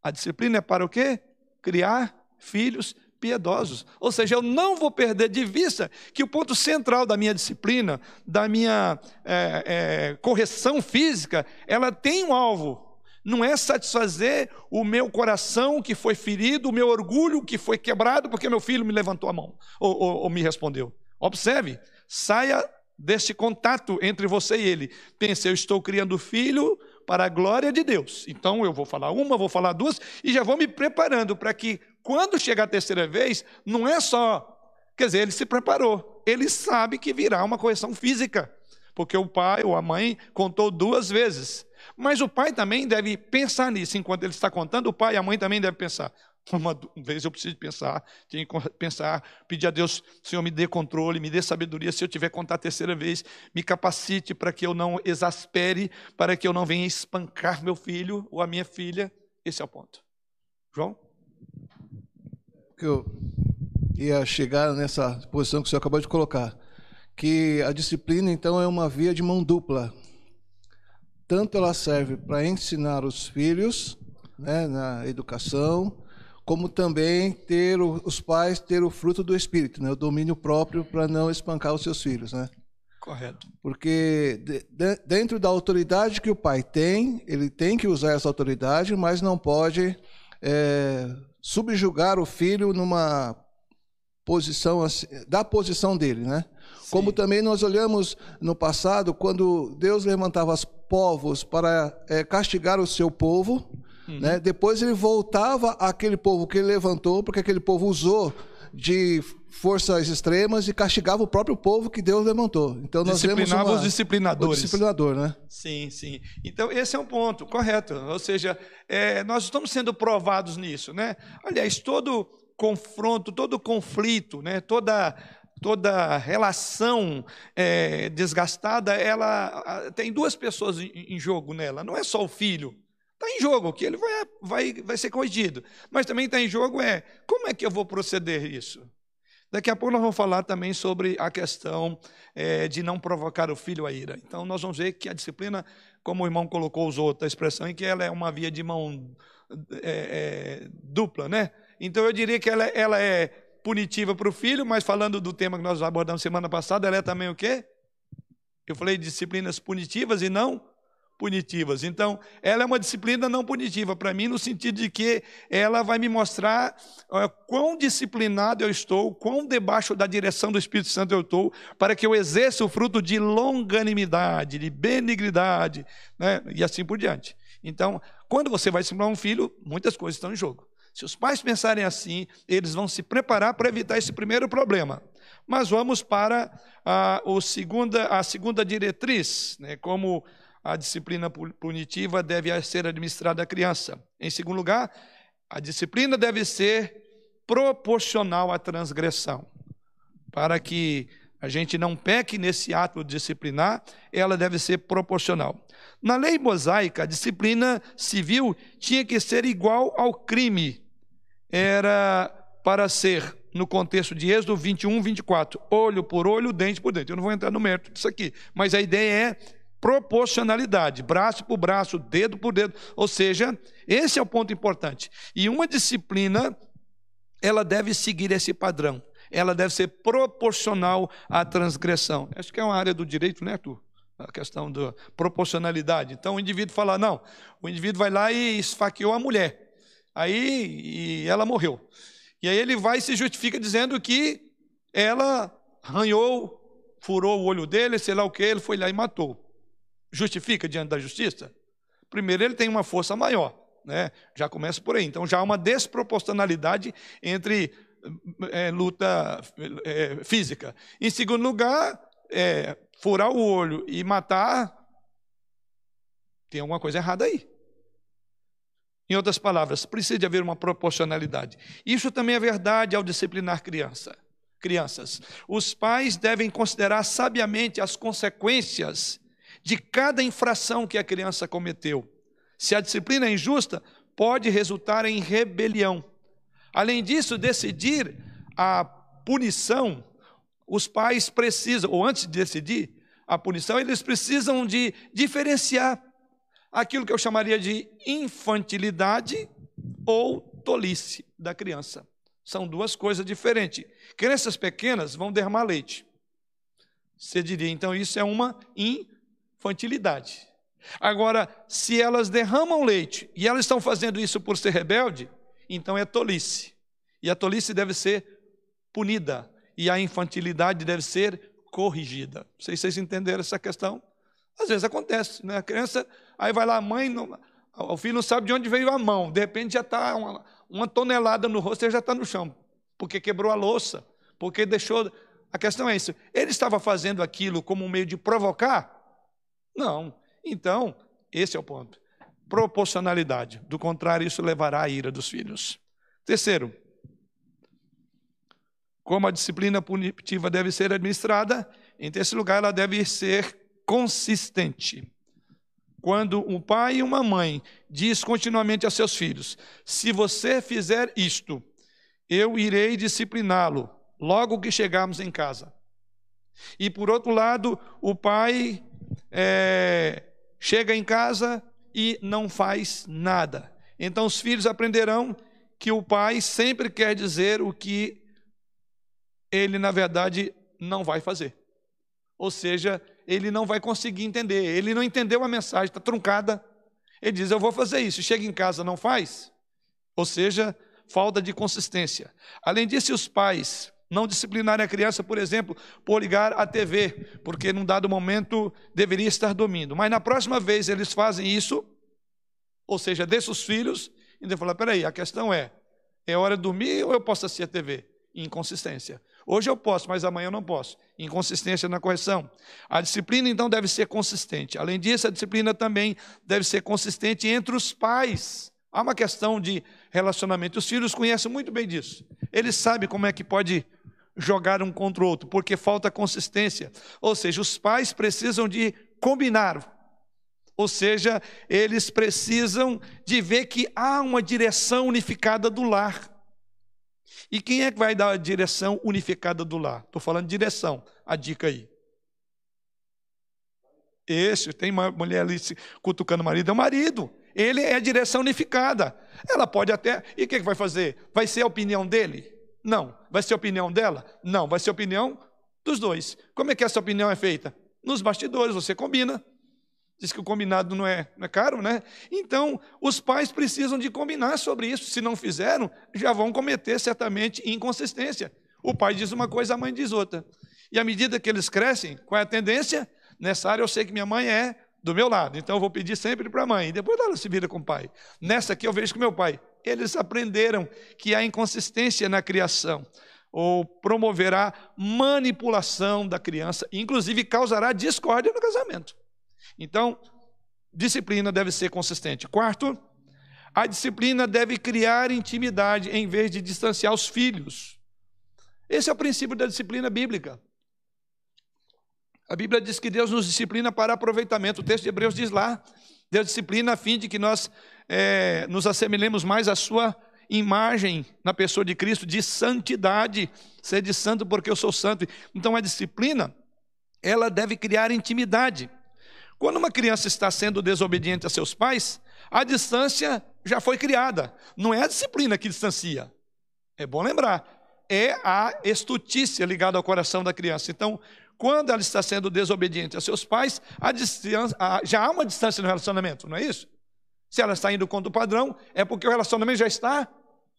a disciplina é para o quê? Criar filhos piedosos. Ou seja, eu não vou perder de vista que o ponto central da minha disciplina, da minha é, é, correção física, ela tem um alvo. Não é satisfazer o meu coração que foi ferido, o meu orgulho que foi quebrado porque meu filho me levantou a mão ou, ou, ou me respondeu. Observe, saia deste contato entre você e ele. Pense, eu estou criando filho para a glória de Deus. Então eu vou falar uma, vou falar duas e já vou me preparando para que quando chegar a terceira vez, não é só, quer dizer, ele se preparou. Ele sabe que virá uma correção física, porque o pai ou a mãe contou duas vezes. Mas o pai também deve pensar nisso, enquanto ele está contando, o pai e a mãe também devem pensar. Uma vez eu preciso pensar, tenho que pensar, pedir a Deus, Senhor, me dê controle, me dê sabedoria. Se eu tiver contar a terceira vez, me capacite para que eu não exaspere, para que eu não venha espancar meu filho ou a minha filha. Esse é o ponto. João? Que eu ia chegar nessa posição que o senhor acabou de colocar, que a disciplina, então, é uma via de mão dupla. Tanto ela serve para ensinar os filhos, né, na educação, como também ter o, os pais ter o fruto do espírito, né, o domínio próprio para não espancar os seus filhos, né? Correto. Porque de, de, dentro da autoridade que o pai tem, ele tem que usar essa autoridade, mas não pode é, subjugar o filho numa posição assim, da posição dele, né? Sim. Como também nós olhamos no passado, quando Deus levantava os povos para é, castigar o seu povo, Uhum. Né? Depois ele voltava àquele povo que ele levantou, porque aquele povo usou de forças extremas e castigava o próprio povo que Deus levantou. Então nós Disciplinava uma, os disciplinadores. O disciplinador, né? Sim, sim. Então esse é um ponto correto. Ou seja, é, nós estamos sendo provados nisso, né? Aliás, todo confronto, todo conflito, né? Toda toda relação é, desgastada, ela tem duas pessoas em, em jogo nela. Não é só o filho. Está em jogo que ele vai, vai, vai ser corrigido. Mas também está em jogo é como é que eu vou proceder isso? Daqui a pouco nós vamos falar também sobre a questão é, de não provocar o filho a ira. Então nós vamos ver que a disciplina, como o irmão colocou, usou outra expressão, em que ela é uma via de mão é, é, dupla, né? Então eu diria que ela, ela é punitiva para o filho, mas falando do tema que nós abordamos semana passada, ela é também o quê? Eu falei disciplinas punitivas e não punitivas. Então, ela é uma disciplina não punitiva para mim, no sentido de que ela vai me mostrar quão disciplinado eu estou, quão debaixo da direção do Espírito Santo eu estou, para que eu exerça o fruto de longanimidade, de benignidade, né? e assim por diante. Então, quando você vai disciplinar um filho, muitas coisas estão em jogo. Se os pais pensarem assim, eles vão se preparar para evitar esse primeiro problema. Mas vamos para a, o segunda, a segunda diretriz, né? como a disciplina punitiva deve ser administrada à criança. Em segundo lugar, a disciplina deve ser proporcional à transgressão. Para que a gente não peque nesse ato disciplinar, ela deve ser proporcional. Na lei mosaica, a disciplina civil tinha que ser igual ao crime. Era para ser, no contexto de Êxodo 21, 24, olho por olho, dente por dente. Eu não vou entrar no mérito disso aqui, mas a ideia é proporcionalidade, braço por braço, dedo por dedo. Ou seja, esse é o ponto importante. E uma disciplina, ela deve seguir esse padrão. Ela deve ser proporcional à transgressão. Acho que é uma área do direito, né, Arthur? A questão da proporcionalidade. Então o indivíduo fala: não, o indivíduo vai lá e esfaqueou a mulher. Aí e ela morreu. E aí ele vai e se justifica dizendo que ela arranhou, furou o olho dele, sei lá o que, ele foi lá e matou justifica diante da justiça? Primeiro, ele tem uma força maior, né? já começa por aí. Então, já há uma desproporcionalidade entre é, luta é, física. Em segundo lugar, é, furar o olho e matar, tem alguma coisa errada aí. Em outras palavras, precisa haver uma proporcionalidade. Isso também é verdade ao disciplinar criança, crianças. Os pais devem considerar sabiamente as consequências de cada infração que a criança cometeu. Se a disciplina é injusta, pode resultar em rebelião. Além disso, decidir a punição, os pais precisam, ou antes de decidir a punição, eles precisam de diferenciar aquilo que eu chamaria de infantilidade ou tolice da criança. São duas coisas diferentes. Crianças pequenas vão derramar leite. Você diria, então, isso é uma infantilidade infantilidade. Agora, se elas derramam leite e elas estão fazendo isso por ser rebelde, então é tolice. E a tolice deve ser punida e a infantilidade deve ser corrigida. Não sei se vocês entenderam essa questão. Às vezes acontece, né? A criança, aí vai lá, a mãe, não, o filho não sabe de onde veio a mão, de repente já está uma, uma, tonelada no rosto e já está no chão, porque quebrou a louça, porque deixou. A questão é isso. Ele estava fazendo aquilo como um meio de provocar, não. Então, esse é o ponto. Proporcionalidade. Do contrário, isso levará à ira dos filhos. Terceiro, como a disciplina punitiva deve ser administrada, em terceiro lugar, ela deve ser consistente. Quando um pai e uma mãe diz continuamente a seus filhos: se você fizer isto, eu irei discipliná-lo logo que chegarmos em casa. E por outro lado, o pai é, chega em casa e não faz nada. Então os filhos aprenderão que o pai sempre quer dizer o que ele, na verdade, não vai fazer. Ou seja, ele não vai conseguir entender. Ele não entendeu a mensagem, está truncada. Ele diz: Eu vou fazer isso. Chega em casa, não faz. Ou seja, falta de consistência. Além disso, os pais não disciplinarem a criança, por exemplo, por ligar a TV, porque num dado momento deveria estar dormindo. Mas na próxima vez eles fazem isso, ou seja, deixa os filhos, e ele fala: peraí, a questão é: é hora de dormir ou eu posso assistir a TV? Inconsistência. Hoje eu posso, mas amanhã eu não posso. Inconsistência na correção. A disciplina, então, deve ser consistente. Além disso, a disciplina também deve ser consistente entre os pais. Há uma questão de relacionamento. Os filhos conhecem muito bem disso. Eles sabem como é que pode jogar um contra o outro, porque falta consistência. Ou seja, os pais precisam de combinar. Ou seja, eles precisam de ver que há uma direção unificada do lar. E quem é que vai dar a direção unificada do lar? Estou falando de direção, a dica aí. Esse, tem uma mulher ali cutucando o marido, é o marido. Ele é a direção unificada. Ela pode até. E o que vai fazer? Vai ser a opinião dele? Não. Vai ser a opinião dela? Não. Vai ser a opinião dos dois. Como é que essa opinião é feita? Nos bastidores, você combina. Diz que o combinado não é, não é caro, né? Então, os pais precisam de combinar sobre isso. Se não fizeram, já vão cometer certamente inconsistência. O pai diz uma coisa, a mãe diz outra. E à medida que eles crescem, qual é a tendência? Nessa área eu sei que minha mãe é do meu lado, então eu vou pedir sempre para a mãe, depois ela se vira com o pai. Nessa aqui eu vejo com meu pai. Eles aprenderam que há inconsistência na criação, ou promoverá manipulação da criança, inclusive causará discórdia no casamento. Então, disciplina deve ser consistente. Quarto, a disciplina deve criar intimidade em vez de distanciar os filhos. Esse é o princípio da disciplina bíblica. A Bíblia diz que Deus nos disciplina para aproveitamento. O texto de Hebreus diz lá: Deus disciplina a fim de que nós é, nos assemelhemos mais à Sua imagem na pessoa de Cristo, de santidade. de santo porque eu sou santo. Então a disciplina, ela deve criar intimidade. Quando uma criança está sendo desobediente a seus pais, a distância já foi criada. Não é a disciplina que distancia. É bom lembrar. É a estutícia ligada ao coração da criança. Então, quando ela está sendo desobediente a seus pais, a distância, a, já há uma distância no relacionamento, não é isso? Se ela está indo contra o padrão, é porque o relacionamento já está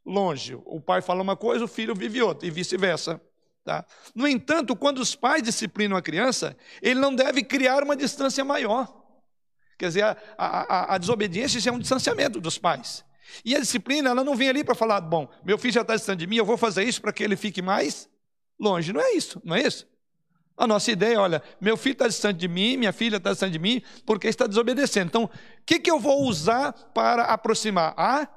longe. O pai fala uma coisa, o filho vive outra, e vice-versa. Tá? No entanto, quando os pais disciplinam a criança, ele não deve criar uma distância maior. Quer dizer, a, a, a desobediência é um distanciamento dos pais. E a disciplina, ela não vem ali para falar, bom, meu filho já está distante de mim, eu vou fazer isso para que ele fique mais longe. Não é isso, não é isso? A nossa ideia, olha, meu filho está distante de mim, minha filha está distante de mim, porque está desobedecendo. Então, o que, que eu vou usar para aproximar? A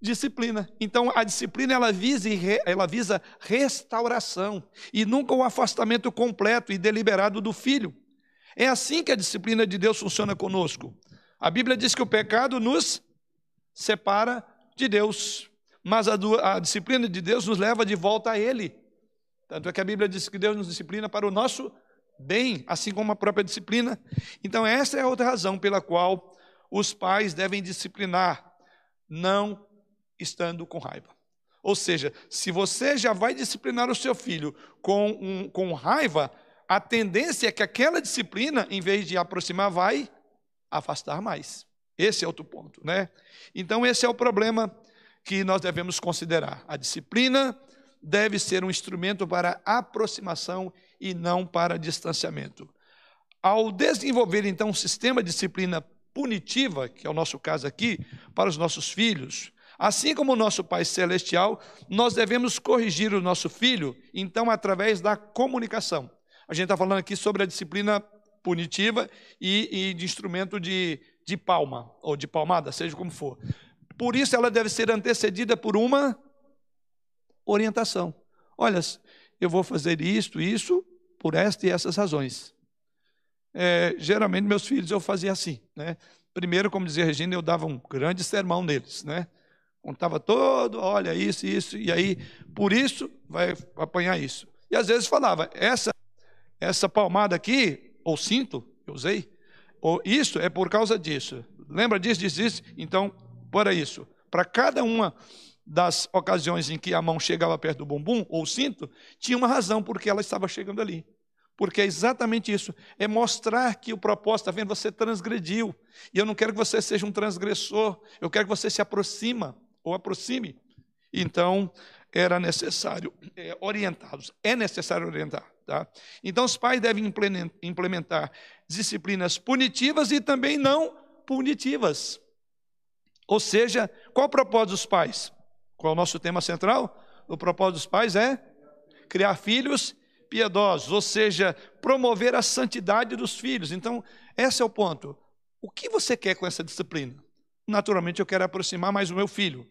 disciplina. Então, a disciplina ela visa, ela visa restauração e nunca o afastamento completo e deliberado do filho. É assim que a disciplina de Deus funciona conosco. A Bíblia diz que o pecado nos separa de Deus, mas a, a disciplina de Deus nos leva de volta a Ele. Tanto é que a Bíblia diz que Deus nos disciplina para o nosso bem, assim como a própria disciplina. Então, essa é outra razão pela qual os pais devem disciplinar, não estando com raiva. Ou seja, se você já vai disciplinar o seu filho com, um, com raiva, a tendência é que aquela disciplina, em vez de aproximar, vai afastar mais. Esse é outro ponto, né? Então, esse é o problema que nós devemos considerar. A disciplina deve ser um instrumento para aproximação e não para distanciamento. Ao desenvolver, então, um sistema de disciplina punitiva, que é o nosso caso aqui, para os nossos filhos, assim como o nosso Pai Celestial, nós devemos corrigir o nosso filho, então, através da comunicação. A gente está falando aqui sobre a disciplina punitiva e, e de instrumento de, de palma, ou de palmada, seja como for. Por isso, ela deve ser antecedida por uma orientação. Olha, eu vou fazer isto, isso, por esta e essas razões. É, geralmente, meus filhos eu fazia assim. Né? Primeiro, como dizia Regina, eu dava um grande sermão neles. Né? Contava todo, olha, isso, isso, e aí, por isso, vai apanhar isso. E às vezes falava, essa, essa palmada aqui, ou cinto, eu usei, ou isso é por causa disso. Lembra disso, disso, disso? Então, para isso. Para cada uma das ocasiões em que a mão chegava perto do bumbum ou cinto, tinha uma razão porque ela estava chegando ali. Porque é exatamente isso, é mostrar que o propósito, está vendo, você transgrediu. E eu não quero que você seja um transgressor, eu quero que você se aproxima ou aproxime. Então, era necessário é, orientá-los, é necessário orientar. Tá? Então, os pais devem implementar disciplinas punitivas e também não punitivas. Ou seja, qual o propósito dos pais? Qual é o nosso tema central? O propósito dos pais é criar filhos piedosos, ou seja, promover a santidade dos filhos. Então, esse é o ponto. O que você quer com essa disciplina? Naturalmente, eu quero aproximar mais o meu filho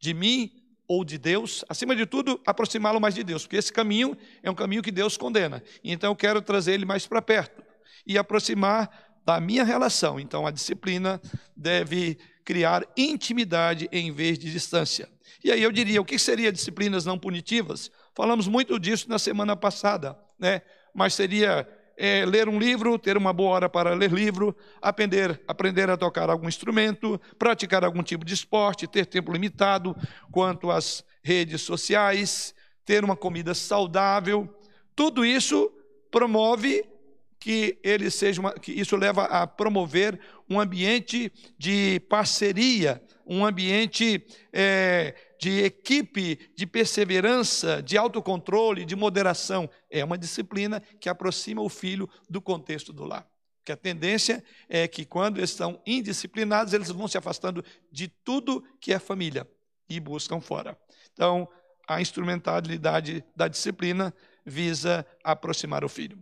de mim ou de Deus, acima de tudo, aproximá-lo mais de Deus, porque esse caminho é um caminho que Deus condena. Então, eu quero trazer ele mais para perto e aproximar da minha relação. Então, a disciplina deve criar intimidade em vez de distância. E aí eu diria, o que seria disciplinas não punitivas? Falamos muito disso na semana passada, né? Mas seria é, ler um livro, ter uma boa hora para ler livro, aprender, aprender a tocar algum instrumento, praticar algum tipo de esporte, ter tempo limitado quanto às redes sociais, ter uma comida saudável. Tudo isso promove que ele seja uma, que isso leva a promover um ambiente de parceria, um ambiente é, de equipe, de perseverança, de autocontrole, de moderação. É uma disciplina que aproxima o filho do contexto do lar. Porque a tendência é que quando eles estão indisciplinados, eles vão se afastando de tudo que é família e buscam fora. Então, a instrumentalidade da disciplina visa aproximar o filho.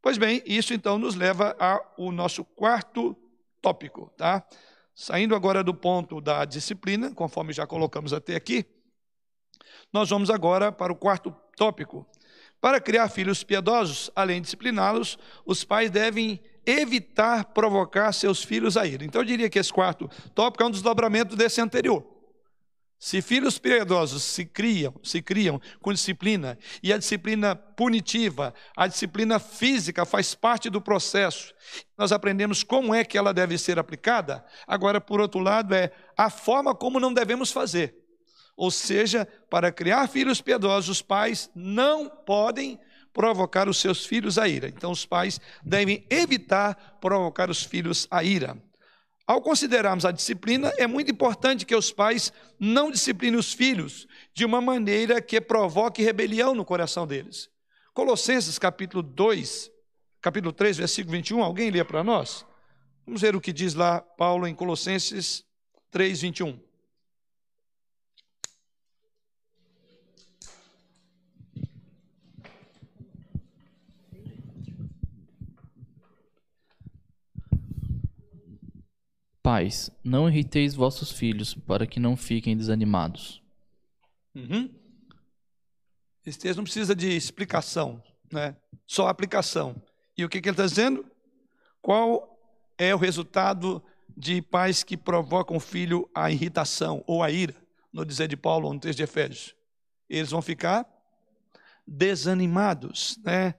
Pois bem, isso então nos leva ao nosso quarto tópico, tá? Saindo agora do ponto da disciplina, conforme já colocamos até aqui, nós vamos agora para o quarto tópico. Para criar filhos piedosos, além de discipliná-los, os pais devem evitar provocar seus filhos a ira. Então eu diria que esse quarto tópico é um desdobramento desse anterior. Se filhos piedosos se criam, se criam com disciplina, e a disciplina punitiva, a disciplina física faz parte do processo. Nós aprendemos como é que ela deve ser aplicada. Agora, por outro lado, é a forma como não devemos fazer. Ou seja, para criar filhos piedosos, os pais não podem provocar os seus filhos a ira. Então, os pais devem evitar provocar os filhos a ira. Ao considerarmos a disciplina, é muito importante que os pais não disciplinem os filhos de uma maneira que provoque rebelião no coração deles. Colossenses capítulo 2, capítulo 3, versículo 21, alguém lê para nós? Vamos ver o que diz lá Paulo em Colossenses 3, 21. Pais, não irriteis vossos filhos, para que não fiquem desanimados. Uhum. Esse texto não precisa de explicação, né? só aplicação. E o que, que ele está dizendo? Qual é o resultado de pais que provocam o filho a irritação ou a ira, no dizer de Paulo no texto de Efésios? Eles vão ficar desanimados. Né?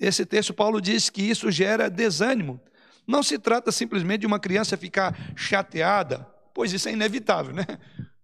Esse texto, Paulo diz que isso gera desânimo. Não se trata simplesmente de uma criança ficar chateada, pois isso é inevitável, né?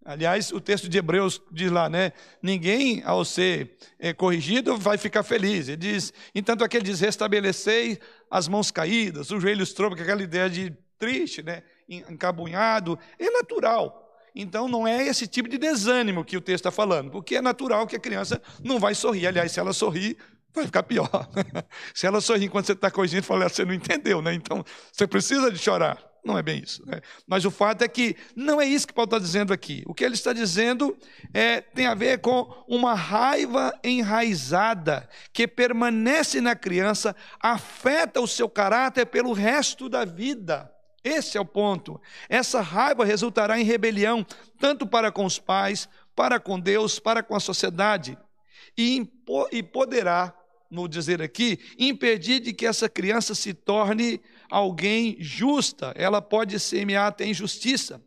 Aliás, o texto de Hebreus diz lá, né? Ninguém, ao ser é, corrigido, vai ficar feliz. Ele diz, entanto, aquele diz: restabelecei as mãos caídas, os joelhos trocam, aquela ideia de triste, né? Encabunhado. É natural. Então, não é esse tipo de desânimo que o texto está falando, porque é natural que a criança não vai sorrir. Aliás, se ela sorrir, vai ficar pior. Se ela sorrir enquanto você está corrigindo, fala, você não entendeu, né? Então, você precisa de chorar. Não é bem isso. Né? Mas o fato é que não é isso que Paulo está dizendo aqui. O que ele está dizendo é, tem a ver com uma raiva enraizada que permanece na criança, afeta o seu caráter pelo resto da vida. Esse é o ponto. Essa raiva resultará em rebelião, tanto para com os pais, para com Deus, para com a sociedade. E, e poderá no dizer aqui, impedir de que essa criança se torne alguém justa, ela pode semear até injustiça.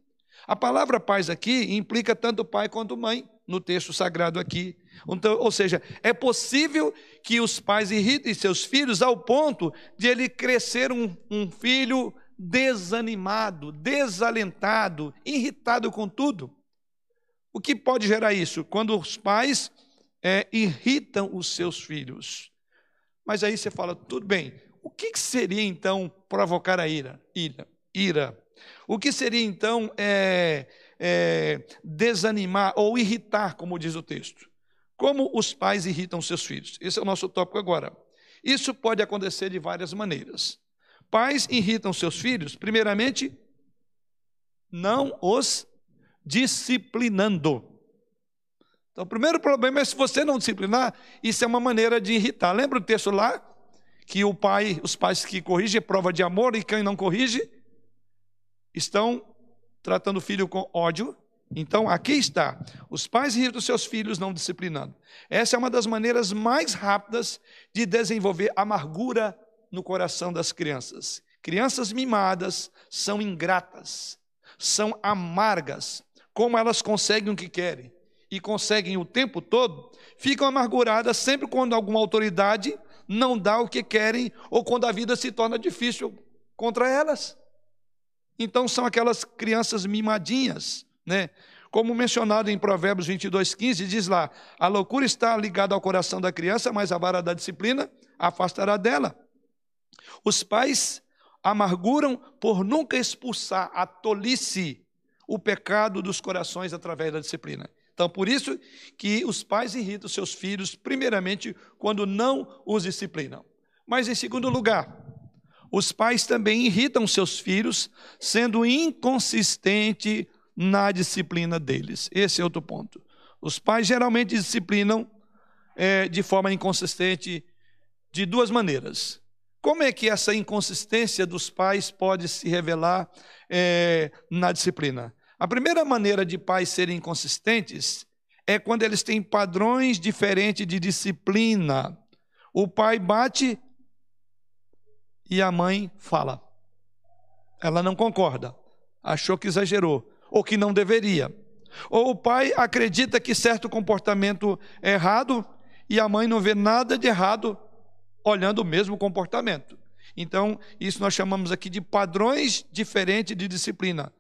A palavra pais aqui implica tanto pai quanto mãe, no texto sagrado aqui. Então, ou seja, é possível que os pais irritem seus filhos ao ponto de ele crescer um, um filho desanimado, desalentado, irritado com tudo. O que pode gerar isso? Quando os pais é, irritam os seus filhos. Mas aí você fala, tudo bem, o que seria então provocar a ira? Ira. ira. O que seria então é, é, desanimar ou irritar, como diz o texto? Como os pais irritam seus filhos? Esse é o nosso tópico agora. Isso pode acontecer de várias maneiras. Pais irritam seus filhos, primeiramente, não os disciplinando. Então, o primeiro problema é se você não disciplinar, isso é uma maneira de irritar. Lembra o texto lá? Que o pai, os pais que corrigem é prova de amor e quem não corrige estão tratando o filho com ódio. Então, aqui está. Os pais irritam seus filhos não disciplinando. Essa é uma das maneiras mais rápidas de desenvolver amargura no coração das crianças. Crianças mimadas são ingratas, são amargas. Como elas conseguem o que querem? E conseguem o tempo todo, ficam amarguradas sempre quando alguma autoridade não dá o que querem ou quando a vida se torna difícil contra elas. Então são aquelas crianças mimadinhas, né? Como mencionado em Provérbios 22:15 diz lá: a loucura está ligada ao coração da criança, mas a vara da disciplina afastará dela. Os pais amarguram por nunca expulsar a tolice, o pecado dos corações através da disciplina. Então, por isso que os pais irritam seus filhos, primeiramente, quando não os disciplinam. Mas, em segundo lugar, os pais também irritam seus filhos, sendo inconsistente na disciplina deles. Esse é outro ponto. Os pais geralmente disciplinam é, de forma inconsistente de duas maneiras. Como é que essa inconsistência dos pais pode se revelar é, na disciplina? A primeira maneira de pais serem inconsistentes é quando eles têm padrões diferentes de disciplina. O pai bate e a mãe fala. Ela não concorda, achou que exagerou ou que não deveria. Ou o pai acredita que certo comportamento é errado e a mãe não vê nada de errado olhando o mesmo comportamento. Então, isso nós chamamos aqui de padrões diferentes de disciplina.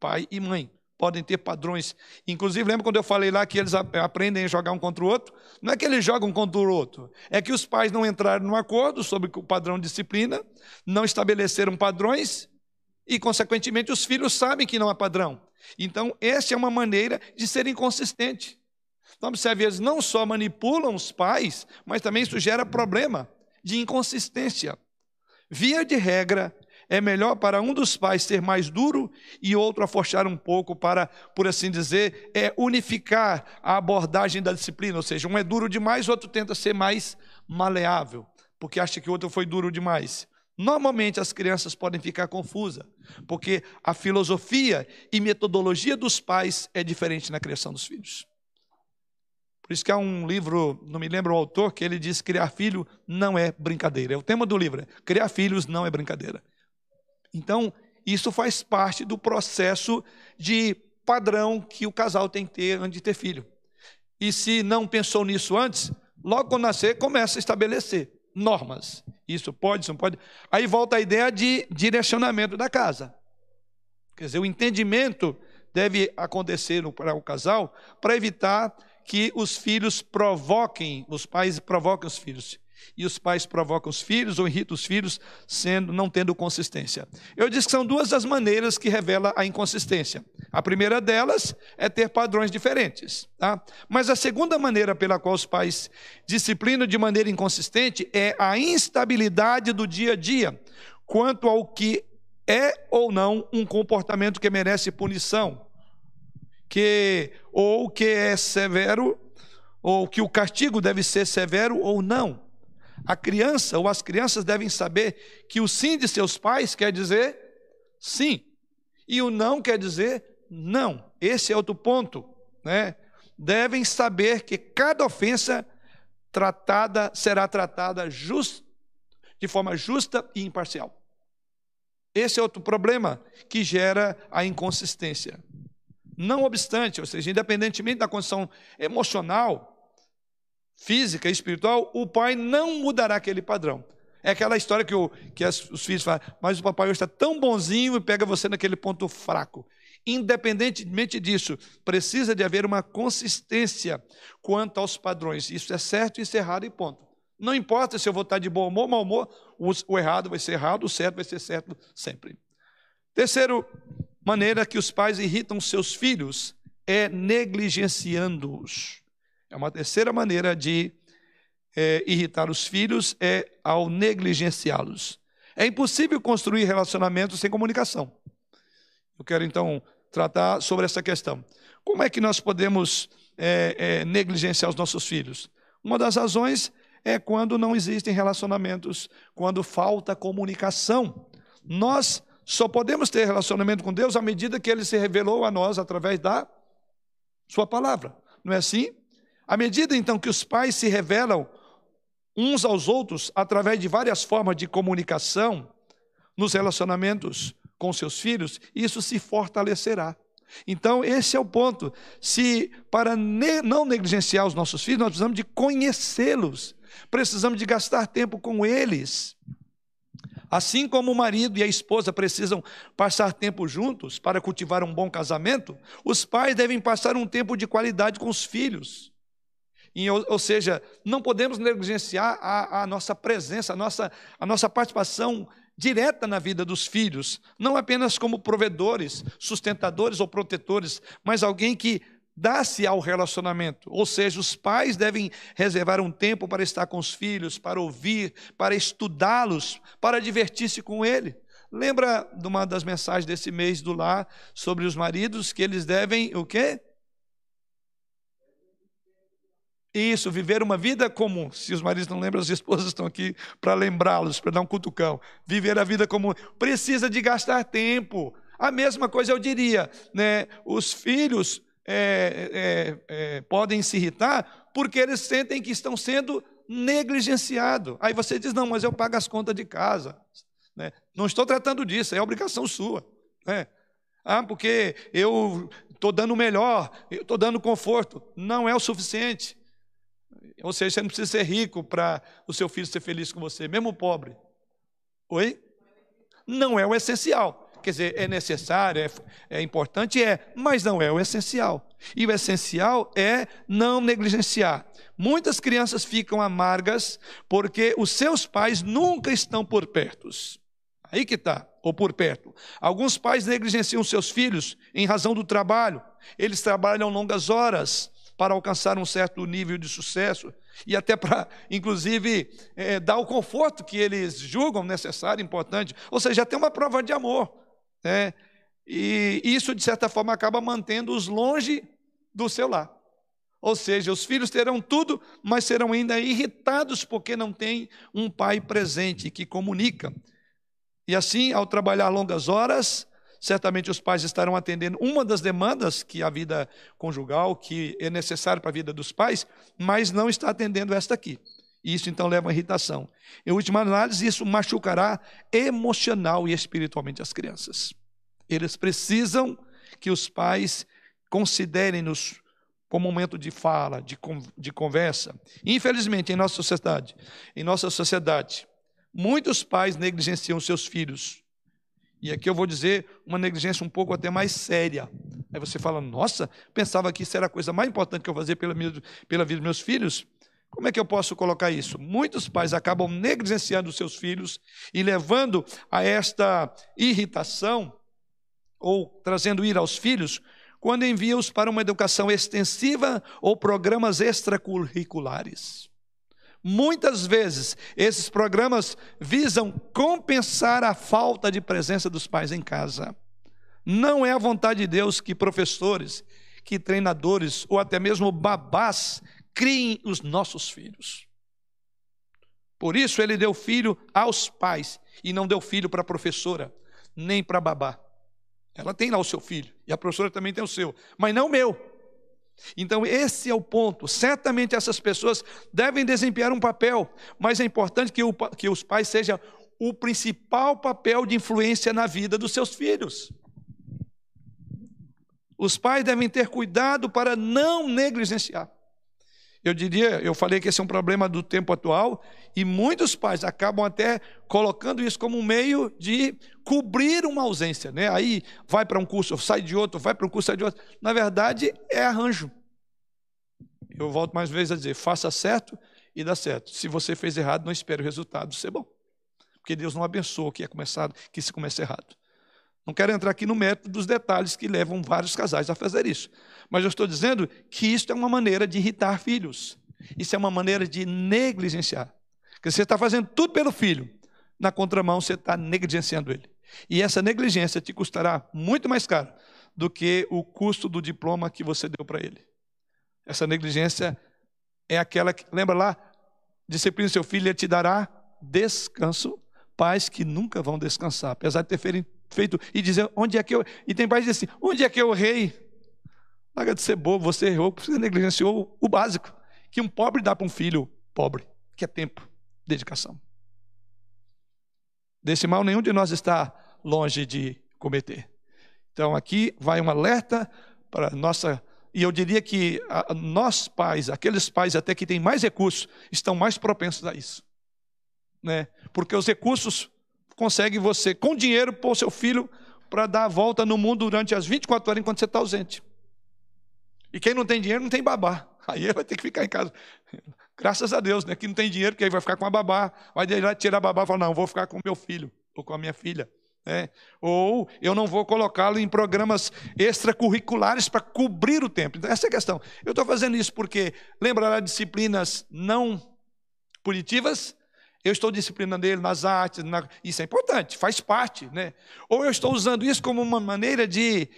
Pai e mãe podem ter padrões. Inclusive, lembra quando eu falei lá que eles aprendem a jogar um contra o outro? Não é que eles jogam contra o outro, é que os pais não entraram no acordo sobre o padrão de disciplina, não estabeleceram padrões e, consequentemente, os filhos sabem que não há padrão. Então, essa é uma maneira de ser inconsistente. Então, às vezes não só manipulam os pais, mas também isso gera problema de inconsistência. Via de regra, é melhor para um dos pais ser mais duro e outro afrouxar um pouco para, por assim dizer, é unificar a abordagem da disciplina, ou seja, um é duro demais, o outro tenta ser mais maleável, porque acha que o outro foi duro demais. Normalmente as crianças podem ficar confusas, porque a filosofia e metodologia dos pais é diferente na criação dos filhos. Por isso que há um livro, não me lembro o autor, que ele diz que criar filho não é brincadeira. É o tema do livro, é, criar filhos não é brincadeira. Então, isso faz parte do processo de padrão que o casal tem que ter antes de ter filho. E se não pensou nisso antes, logo quando nascer, começa a estabelecer normas. Isso pode, isso não pode. Aí volta a ideia de direcionamento da casa. Quer dizer, o entendimento deve acontecer para o casal para evitar que os filhos provoquem, os pais provoquem os filhos e os pais provocam os filhos ou irritam os filhos, sendo não tendo consistência. Eu disse que são duas as maneiras que revela a inconsistência. A primeira delas é ter padrões diferentes, tá? Mas a segunda maneira pela qual os pais disciplinam de maneira inconsistente é a instabilidade do dia a dia quanto ao que é ou não um comportamento que merece punição, que ou que é severo ou que o castigo deve ser severo ou não. A criança ou as crianças devem saber que o sim de seus pais quer dizer sim, e o não quer dizer não. Esse é outro ponto, né? Devem saber que cada ofensa tratada será tratada just, de forma justa e imparcial. Esse é outro problema que gera a inconsistência. Não obstante, ou seja, independentemente da condição emocional, física e espiritual, o pai não mudará aquele padrão. É aquela história que, o, que as, os filhos falam, mas o papai hoje está tão bonzinho e pega você naquele ponto fraco. Independentemente disso, precisa de haver uma consistência quanto aos padrões. Isso é certo, isso é errado e ponto. Não importa se eu vou estar de bom humor ou mau humor, o, o errado vai ser errado, o certo vai ser certo sempre. Terceiro maneira que os pais irritam seus filhos é negligenciando-os. É uma terceira maneira de é, irritar os filhos é ao negligenciá-los. É impossível construir relacionamentos sem comunicação. Eu quero então tratar sobre essa questão. Como é que nós podemos é, é, negligenciar os nossos filhos? Uma das razões é quando não existem relacionamentos, quando falta comunicação. Nós só podemos ter relacionamento com Deus à medida que Ele se revelou a nós através da Sua palavra. Não é assim? À medida então que os pais se revelam uns aos outros através de várias formas de comunicação nos relacionamentos com seus filhos, isso se fortalecerá. Então, esse é o ponto. Se para ne não negligenciar os nossos filhos, nós precisamos de conhecê-los, precisamos de gastar tempo com eles. Assim como o marido e a esposa precisam passar tempo juntos para cultivar um bom casamento, os pais devem passar um tempo de qualidade com os filhos. E, ou, ou, seja, não podemos negligenciar a, a, nossa presença, a nossa, a nossa participação direta na vida dos filhos, não apenas como provedores, sustentadores ou protetores, mas alguém que dá-se ao relacionamento. Ou seja, os pais devem reservar um tempo para estar com os filhos, para ouvir, para estudá-los, para divertir-se com ele. Lembra de uma das mensagens desse mês do lar sobre os maridos que eles devem o quê? Isso, viver uma vida comum. Se os maridos não lembram, as esposas estão aqui para lembrá-los, para dar um cutucão. Viver a vida comum. Precisa de gastar tempo. A mesma coisa eu diria, né? Os filhos é, é, é, podem se irritar porque eles sentem que estão sendo negligenciados. Aí você diz: não, mas eu pago as contas de casa. Né? Não estou tratando disso, é obrigação sua. Né? Ah, porque eu estou dando o melhor, estou dando conforto. Não é o suficiente. Ou seja, você não precisa ser rico para o seu filho ser feliz com você, mesmo pobre. Oi? Não é o essencial. Quer dizer, é necessário, é, é importante, é, mas não é o essencial. E o essencial é não negligenciar. Muitas crianças ficam amargas porque os seus pais nunca estão por perto. Aí que está, ou por perto. Alguns pais negligenciam seus filhos em razão do trabalho. Eles trabalham longas horas para alcançar um certo nível de sucesso e até para, inclusive, é, dar o conforto que eles julgam necessário, importante. Ou seja, tem uma prova de amor. Né? E isso, de certa forma, acaba mantendo-os longe do seu lar. Ou seja, os filhos terão tudo, mas serão ainda irritados porque não têm um pai presente que comunica. E assim, ao trabalhar longas horas, certamente os pais estarão atendendo uma das demandas que a vida conjugal, que é necessária para a vida dos pais, mas não está atendendo esta aqui. E isso então leva a irritação. Em última análise, isso machucará emocional e espiritualmente as crianças. Eles precisam que os pais considerem-nos como momento de fala, de, de conversa. Infelizmente, em nossa sociedade, em nossa sociedade, muitos pais negligenciam seus filhos. E aqui eu vou dizer uma negligência um pouco até mais séria. Aí você fala, nossa, pensava que isso era a coisa mais importante que eu fazia pela, minha, pela vida dos meus filhos. Como é que eu posso colocar isso? Muitos pais acabam negligenciando seus filhos e levando a esta irritação ou trazendo ira aos filhos quando envia-os para uma educação extensiva ou programas extracurriculares. Muitas vezes, esses programas visam compensar a falta de presença dos pais em casa. Não é a vontade de Deus que professores, que treinadores ou até mesmo babás criem os nossos filhos. Por isso ele deu filho aos pais e não deu filho para a professora, nem para a babá. Ela tem lá o seu filho, e a professora também tem o seu, mas não o meu. Então, esse é o ponto. Certamente essas pessoas devem desempenhar um papel, mas é importante que, o, que os pais sejam o principal papel de influência na vida dos seus filhos. Os pais devem ter cuidado para não negligenciar. Eu diria, eu falei que esse é um problema do tempo atual, e muitos pais acabam até colocando isso como um meio de cobrir uma ausência. Né? Aí vai para um curso, sai de outro, vai para um curso, sai de outro. Na verdade, é arranjo. Eu volto mais vezes a dizer: faça certo e dá certo. Se você fez errado, não espere o resultado ser bom. Porque Deus não abençoa que é começado, que se comece errado. Não quero entrar aqui no método dos detalhes que levam vários casais a fazer isso. Mas eu estou dizendo que isso é uma maneira de irritar filhos. Isso é uma maneira de negligenciar. Porque você está fazendo tudo pelo filho. Na contramão, você está negligenciando ele. E essa negligência te custará muito mais caro do que o custo do diploma que você deu para ele. Essa negligência é aquela que, lembra lá, disciplina seu filho, ele te dará descanso. Pais que nunca vão descansar, apesar de ter feito e dizer onde é que eu. E tem pais que dizem assim: onde é que eu errei? Larga de ser bobo, você errou, você negligenciou o básico. Que um pobre dá para um filho pobre, que é tempo, dedicação. Desse mal nenhum de nós está longe de cometer. Então aqui vai um alerta para nossa. E eu diria que a, nós pais, aqueles pais até que têm mais recursos, estão mais propensos a isso. Né? Porque os recursos conseguem você, com dinheiro, pôr seu filho para dar a volta no mundo durante as 24 horas enquanto você está ausente. E quem não tem dinheiro não tem babá. Aí ele vai ter que ficar em casa. Graças a Deus, né? Que não tem dinheiro, que aí vai ficar com a babá. Vai tirar a babá e falar, não, vou ficar com meu filho ou com a minha filha. É. Ou eu não vou colocá-lo em programas extracurriculares para cobrir o tempo. Então, essa é a questão. Eu estou fazendo isso porque, lembra lá disciplinas não punitivas? Eu estou disciplinando ele nas artes, na... isso é importante, faz parte. Né? Ou eu estou usando isso como uma maneira de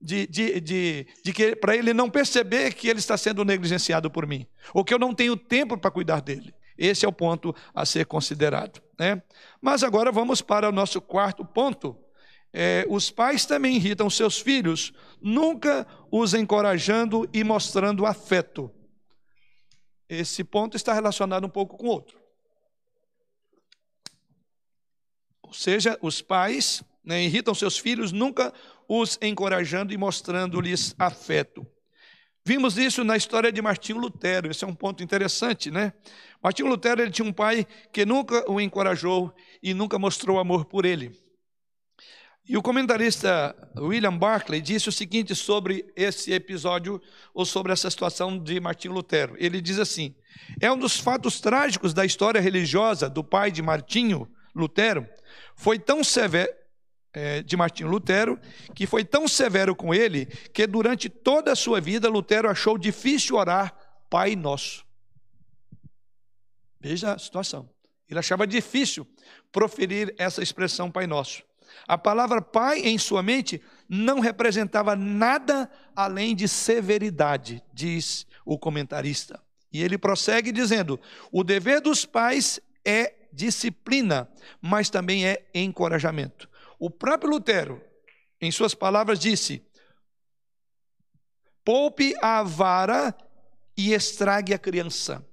de, de, de, de que para ele não perceber que ele está sendo negligenciado por mim, ou que eu não tenho tempo para cuidar dele. Esse é o ponto a ser considerado. Né? Mas agora vamos para o nosso quarto ponto. É, os pais também irritam seus filhos, nunca os encorajando e mostrando afeto. Esse ponto está relacionado um pouco com o outro. Ou seja, os pais né, irritam seus filhos, nunca os encorajando e mostrando-lhes afeto. Vimos isso na história de Martinho Lutero, esse é um ponto interessante, né? Martinho Lutero ele tinha um pai que nunca o encorajou e nunca mostrou amor por ele. E o comentarista William Barclay disse o seguinte sobre esse episódio, ou sobre essa situação de Martinho Lutero. Ele diz assim: é um dos fatos trágicos da história religiosa do pai de Martinho Lutero. Foi tão severo, é, de Martinho Lutero, que foi tão severo com ele que durante toda a sua vida Lutero achou difícil orar Pai Nosso. Veja a situação. Ele achava difícil proferir essa expressão Pai Nosso. A palavra Pai em sua mente não representava nada além de severidade, diz o comentarista. E ele prossegue dizendo: o dever dos pais é disciplina, mas também é encorajamento. O próprio Lutero, em suas palavras, disse: poupe a vara e estrague a criança.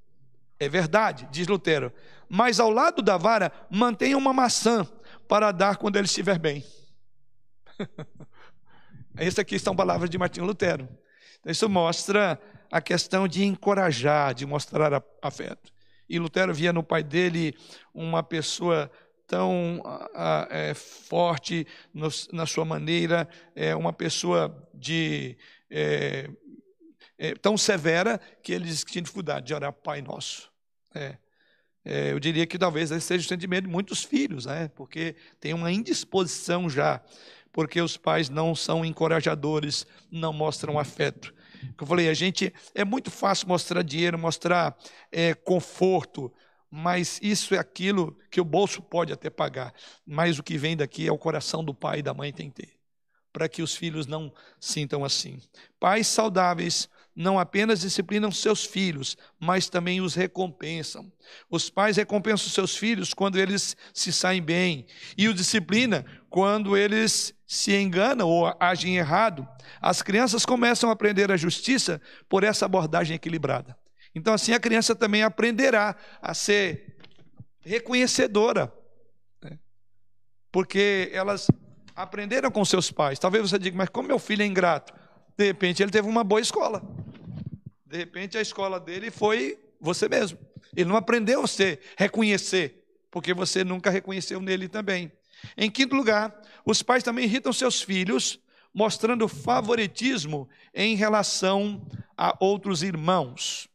É verdade, diz Lutero, mas ao lado da vara mantenha uma maçã para dar quando ele estiver bem. Essas aqui são palavras de Martinho Lutero. Isso mostra a questão de encorajar, de mostrar afeto. E Lutero via no pai dele uma pessoa tão é, forte no, na sua maneira, é uma pessoa de é, é, tão severa que ele disse que tinha dificuldade de orar Pai Nosso. É, é, eu diria que talvez esse seja o sentimento de muitos filhos, né? porque tem uma indisposição já, porque os pais não são encorajadores, não mostram afeto. Eu falei, a gente é muito fácil mostrar dinheiro, mostrar é, conforto, mas isso é aquilo que o bolso pode até pagar. Mas o que vem daqui é o coração do pai e da mãe tem que ter, para que os filhos não sintam assim. Pais saudáveis não apenas disciplinam seus filhos, mas também os recompensam. Os pais recompensam seus filhos quando eles se saem bem, e o disciplina quando eles se enganam ou agem errado. As crianças começam a aprender a justiça por essa abordagem equilibrada. Então, assim, a criança também aprenderá a ser reconhecedora, né? porque elas aprenderam com seus pais. Talvez você diga, mas como meu filho é ingrato? De repente, ele teve uma boa escola. De repente, a escola dele foi você mesmo. Ele não aprendeu a você reconhecer, porque você nunca reconheceu nele também. Em quinto lugar, os pais também irritam seus filhos, mostrando favoritismo em relação a outros irmãos.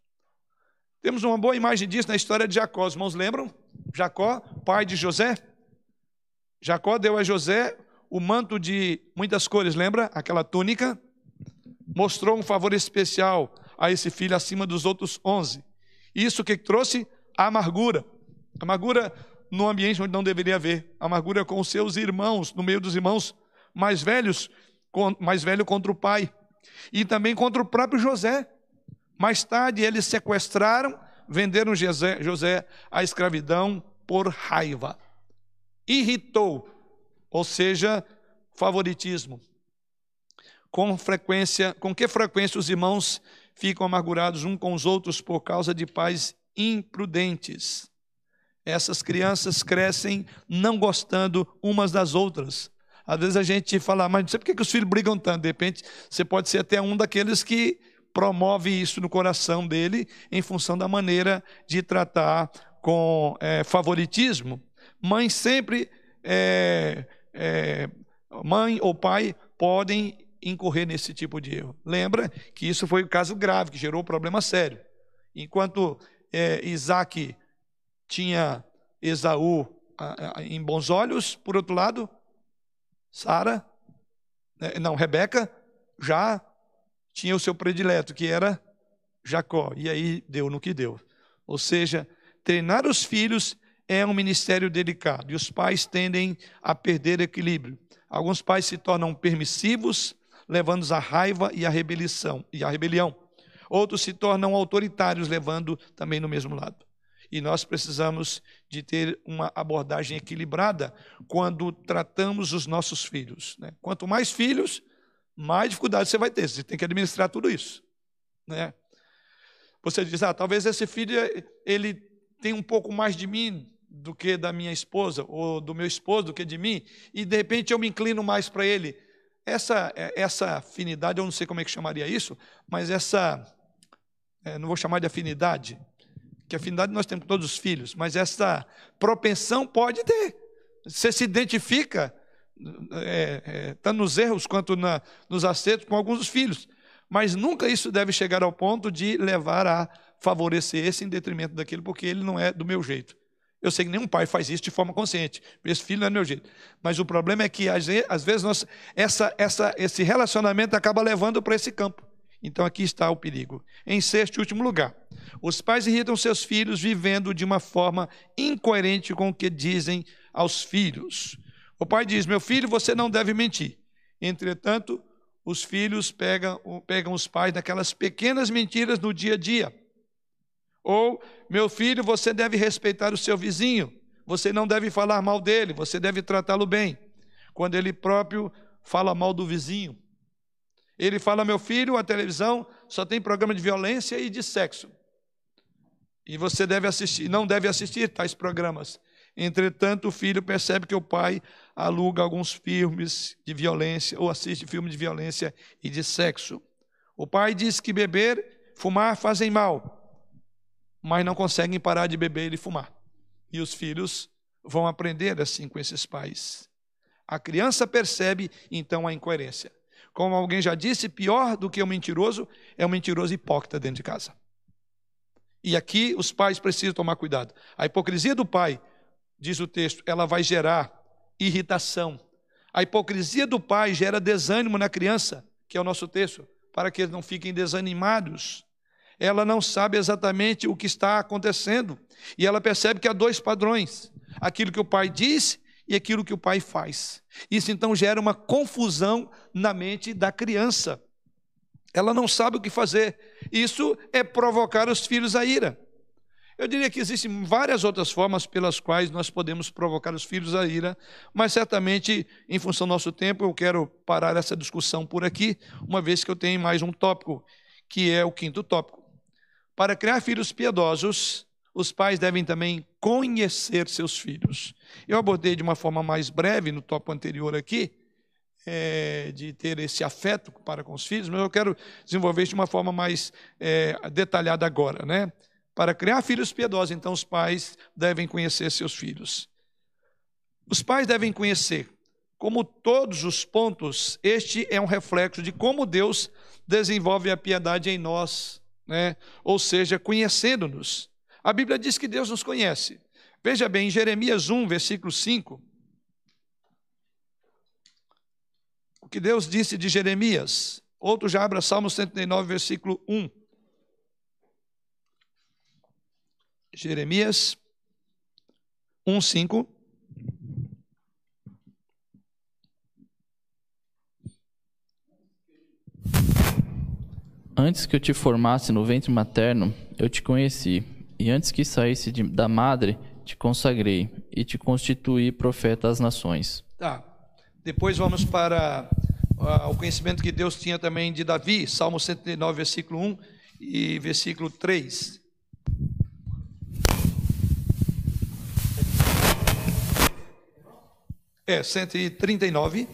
Temos uma boa imagem disso na história de Jacó. Os irmãos lembram? Jacó, pai de José. Jacó deu a José o manto de muitas cores, lembra? Aquela túnica. Mostrou um favor especial a esse filho acima dos outros onze. Isso que trouxe amargura. Amargura no ambiente onde não deveria haver. Amargura com os seus irmãos, no meio dos irmãos mais velhos, mais velho contra o pai. E também contra o próprio José. Mais tarde, eles sequestraram, venderam José, José à escravidão por raiva. Irritou, ou seja, favoritismo. Com frequência, com que frequência os irmãos ficam amargurados uns com os outros por causa de pais imprudentes? Essas crianças crescem não gostando umas das outras. Às vezes a gente fala, mas não sei por que os filhos brigam tanto. De repente, você pode ser até um daqueles que promove isso no coração dele em função da maneira de tratar com é, favoritismo. Mãe sempre, é, é, mãe ou pai podem incorrer nesse tipo de erro. Lembra que isso foi um caso grave, que gerou um problema sério. Enquanto é, Isaac tinha Esaú em bons olhos, por outro lado, Sara, né, não, Rebeca já tinha o seu predileto, que era Jacó. E aí deu no que deu. Ou seja, treinar os filhos é um ministério delicado e os pais tendem a perder equilíbrio. Alguns pais se tornam permissivos, levando-os à raiva e à rebelião, e à rebelião. Outros se tornam autoritários, levando também no mesmo lado. E nós precisamos de ter uma abordagem equilibrada quando tratamos os nossos filhos. Né? Quanto mais filhos, mais dificuldade você vai ter. Você tem que administrar tudo isso. Né? Você diz, ah, talvez esse filho ele tem um pouco mais de mim do que da minha esposa, ou do meu esposo do que de mim, e de repente eu me inclino mais para ele. essa, essa afinidade, eu não sei como é que chamaria isso, mas essa, é, não vou chamar de afinidade, que afinidade nós temos com todos os filhos, mas essa propensão pode ter. Você se identifica, é, é, tanto nos erros quanto na, nos acertos, com alguns dos filhos. Mas nunca isso deve chegar ao ponto de levar a favorecer esse em detrimento daquele, porque ele não é do meu jeito. Eu sei que nenhum pai faz isso de forma consciente. Esse filho não é do meu jeito. Mas o problema é que, às vezes, nós, essa, essa, esse relacionamento acaba levando para esse campo. Então, aqui está o perigo. Em sexto e último lugar, os pais irritam seus filhos vivendo de uma forma incoerente com o que dizem aos filhos. O pai diz: Meu filho, você não deve mentir. Entretanto, os filhos pegam, pegam os pais naquelas pequenas mentiras no dia a dia. Ou, meu filho, você deve respeitar o seu vizinho, você não deve falar mal dele, você deve tratá-lo bem. Quando ele próprio fala mal do vizinho. Ele fala: meu filho, a televisão só tem programa de violência e de sexo. E você deve assistir, não deve assistir tais programas. Entretanto, o filho percebe que o pai aluga alguns filmes de violência ou assiste filmes de violência e de sexo. O pai diz que beber, fumar fazem mal, mas não conseguem parar de beber e fumar. E os filhos vão aprender assim com esses pais. A criança percebe então a incoerência. Como alguém já disse, pior do que um mentiroso é um mentiroso hipócrita dentro de casa. E aqui os pais precisam tomar cuidado. A hipocrisia do pai, diz o texto, ela vai gerar irritação. A hipocrisia do pai gera desânimo na criança, que é o nosso texto, para que eles não fiquem desanimados ela não sabe exatamente o que está acontecendo. E ela percebe que há dois padrões: aquilo que o pai diz e aquilo que o pai faz. Isso então gera uma confusão na mente da criança. Ela não sabe o que fazer. Isso é provocar os filhos à ira. Eu diria que existem várias outras formas pelas quais nós podemos provocar os filhos à ira, mas certamente, em função do nosso tempo, eu quero parar essa discussão por aqui, uma vez que eu tenho mais um tópico, que é o quinto tópico. Para criar filhos piedosos, os pais devem também conhecer seus filhos. Eu abordei de uma forma mais breve no tópico anterior aqui, é, de ter esse afeto para com os filhos, mas eu quero desenvolver isso de uma forma mais é, detalhada agora. Né? Para criar filhos piedosos, então, os pais devem conhecer seus filhos. Os pais devem conhecer. Como todos os pontos, este é um reflexo de como Deus desenvolve a piedade em nós né? ou seja, conhecendo-nos. A Bíblia diz que Deus nos conhece. Veja bem, em Jeremias 1, versículo 5, o que Deus disse de Jeremias. Outro já abra Salmo 109, versículo 1. Jeremias 1, 5. Antes que eu te formasse no ventre materno, eu te conheci, e antes que saísse de, da madre, te consagrei e te constituí profeta às nações. Tá. Depois vamos para uh, o conhecimento que Deus tinha também de Davi, Salmo 109, versículo 1 e versículo 3. É, 139,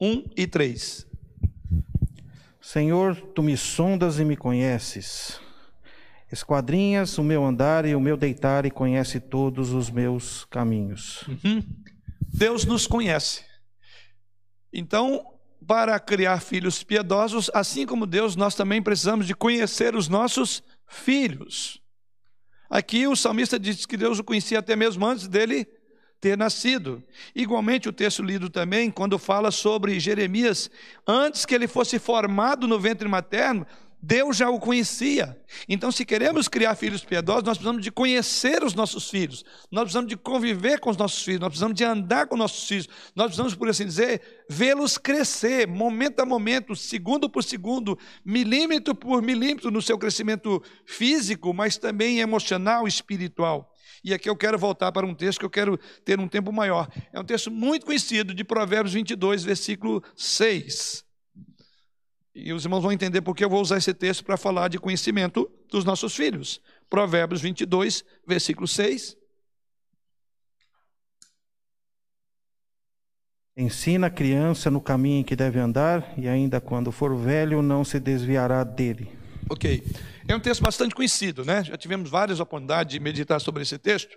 1 e 3. Senhor, tu me sondas e me conheces. Esquadrinhas o meu andar e o meu deitar e conhece todos os meus caminhos. Uhum. Deus nos conhece. Então, para criar filhos piedosos, assim como Deus, nós também precisamos de conhecer os nossos filhos. Aqui o salmista diz que Deus o conhecia até mesmo antes dele ter nascido. Igualmente, o texto lido também, quando fala sobre Jeremias, antes que ele fosse formado no ventre materno, Deus já o conhecia. Então, se queremos criar filhos piedosos, nós precisamos de conhecer os nossos filhos, nós precisamos de conviver com os nossos filhos, nós precisamos de andar com os nossos filhos, nós precisamos, por assim dizer, vê-los crescer, momento a momento, segundo por segundo, milímetro por milímetro no seu crescimento físico, mas também emocional espiritual. E aqui eu quero voltar para um texto que eu quero ter um tempo maior. É um texto muito conhecido de Provérbios 22, versículo 6. E os irmãos vão entender porque eu vou usar esse texto para falar de conhecimento dos nossos filhos. Provérbios 22, versículo 6. Ensina a criança no caminho em que deve andar, e ainda quando for velho, não se desviará dele. Ok. É um texto bastante conhecido, né? Já tivemos várias oportunidades de meditar sobre esse texto,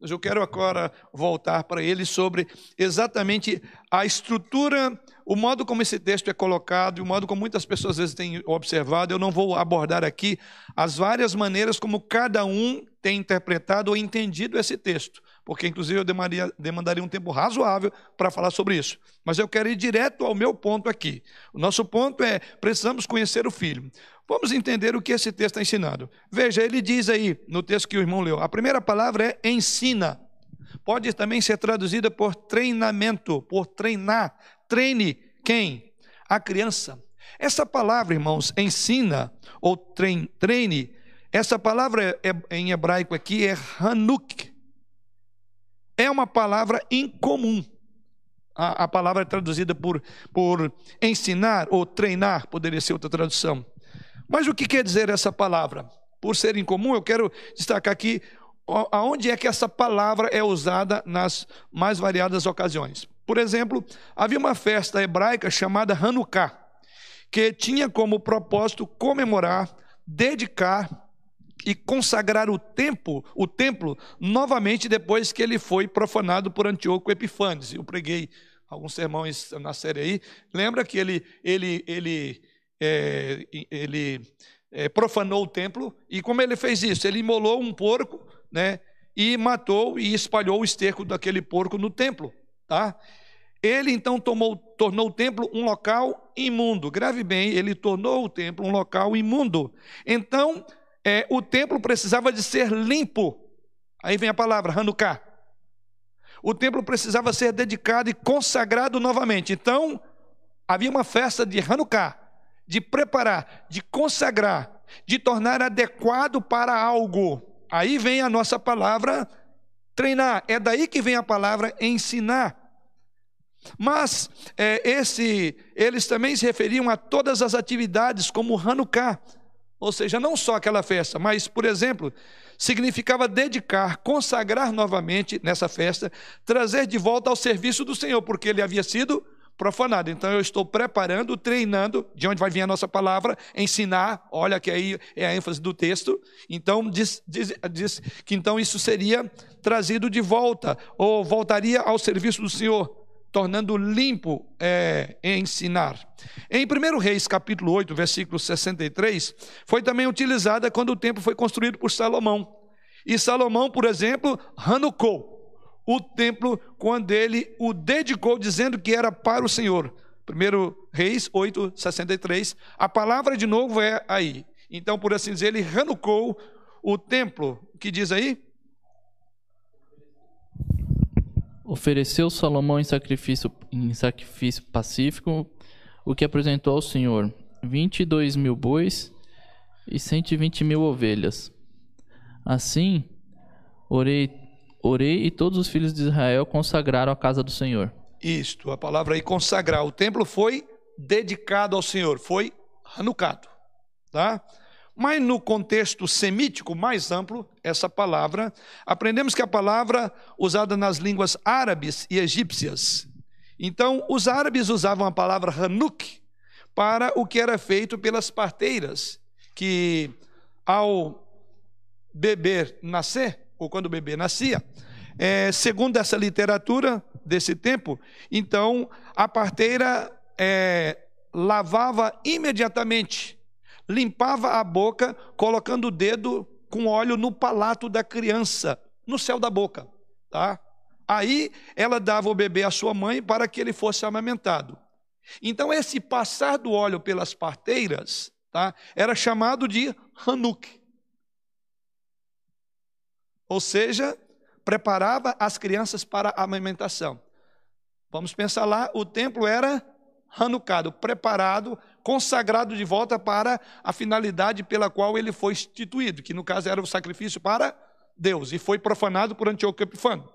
mas eu quero agora voltar para ele sobre exatamente a estrutura, o modo como esse texto é colocado e o modo como muitas pessoas às vezes têm observado. Eu não vou abordar aqui as várias maneiras como cada um tem interpretado ou entendido esse texto porque inclusive eu demandaria, demandaria um tempo razoável para falar sobre isso. Mas eu quero ir direto ao meu ponto aqui. O nosso ponto é: precisamos conhecer o filho. Vamos entender o que esse texto está ensinando. Veja, ele diz aí no texto que o irmão leu: a primeira palavra é ensina. Pode também ser traduzida por treinamento, por treinar. Treine quem? A criança. Essa palavra, irmãos, ensina ou treine, essa palavra é, é, em hebraico aqui é hanuk é uma palavra incomum. A, a palavra é traduzida por, por ensinar ou treinar, poderia ser outra tradução. Mas o que quer dizer essa palavra? Por ser incomum, eu quero destacar aqui aonde é que essa palavra é usada nas mais variadas ocasiões. Por exemplo, havia uma festa hebraica chamada Hanukkah, que tinha como propósito comemorar, dedicar e consagrar o templo, o templo novamente depois que ele foi profanado por Antíoco Epifanes. Eu preguei alguns sermões na série aí. Lembra que ele ele ele é, ele é, profanou o templo e como ele fez isso? Ele imolou um porco, né? E matou e espalhou o esterco daquele porco no templo, tá? Ele então tomou, tornou o templo um local imundo. Grave bem, ele tornou o templo um local imundo. Então, é, o templo precisava de ser limpo. Aí vem a palavra, Hanukkah. O templo precisava ser dedicado e consagrado novamente. Então, havia uma festa de Hanukkah, de preparar, de consagrar, de tornar adequado para algo. Aí vem a nossa palavra treinar. É daí que vem a palavra ensinar. Mas é, esse, eles também se referiam a todas as atividades como Hanukkah. Ou seja, não só aquela festa, mas, por exemplo, significava dedicar, consagrar novamente nessa festa, trazer de volta ao serviço do Senhor, porque ele havia sido profanado. Então eu estou preparando, treinando, de onde vai vir a nossa palavra, ensinar, olha que aí é a ênfase do texto. Então diz, diz, diz que então isso seria trazido de volta, ou voltaria ao serviço do Senhor tornando limpo é, ensinar. Em 1 Reis, capítulo 8, versículo 63, foi também utilizada quando o templo foi construído por Salomão. E Salomão, por exemplo, ranucou o templo quando ele o dedicou, dizendo que era para o Senhor. 1 Reis 8, 63. A palavra de novo é aí. Então, por assim dizer, ele ranucou o templo. O que diz aí? Ofereceu Salomão em sacrifício, em sacrifício pacífico o que apresentou ao Senhor: vinte e dois mil bois e cento e vinte mil ovelhas. Assim, orei, orei e todos os filhos de Israel consagraram a casa do Senhor. Isto, a palavra aí consagrar. O templo foi dedicado ao Senhor, foi anucado, tá? Mas no contexto semítico mais amplo, essa palavra, aprendemos que a palavra usada nas línguas árabes e egípcias. Então, os árabes usavam a palavra Hanuk para o que era feito pelas parteiras, que ao beber nascer, ou quando o bebê nascia, é, segundo essa literatura desse tempo, então a parteira é, lavava imediatamente limpava a boca, colocando o dedo com óleo no palato da criança, no céu da boca, tá? Aí ela dava o bebê à sua mãe para que ele fosse amamentado. Então esse passar do óleo pelas parteiras, tá? Era chamado de Hanuk. Ou seja, preparava as crianças para a amamentação. Vamos pensar lá, o templo era Hanukkado, preparado consagrado de volta para a finalidade pela qual ele foi instituído, que no caso era o sacrifício para Deus, e foi profanado por Antíoco Epifano.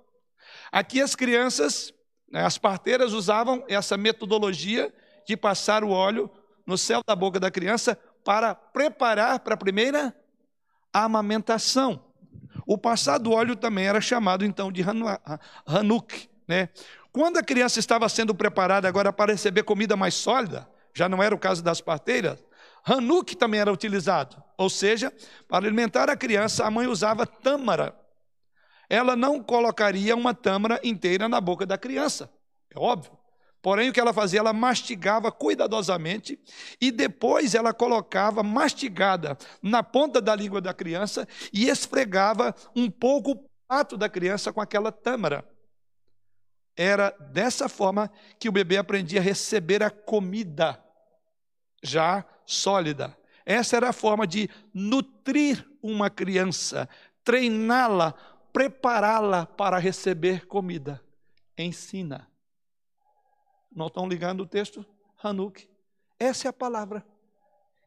Aqui as crianças, né, as parteiras usavam essa metodologia de passar o óleo no céu da boca da criança para preparar para a primeira amamentação. O passar do óleo também era chamado então de Hanuk, né? Quando a criança estava sendo preparada agora para receber comida mais sólida, já não era o caso das parteiras, Hanuk também era utilizado. Ou seja, para alimentar a criança, a mãe usava tâmara. Ela não colocaria uma tâmara inteira na boca da criança, é óbvio. Porém, o que ela fazia? Ela mastigava cuidadosamente e depois ela colocava mastigada na ponta da língua da criança e esfregava um pouco o pato da criança com aquela tâmara. Era dessa forma que o bebê aprendia a receber a comida já sólida. Essa era a forma de nutrir uma criança, treiná-la, prepará-la para receber comida. Ensina. Não estão ligando o texto? Hanuk. Essa é a palavra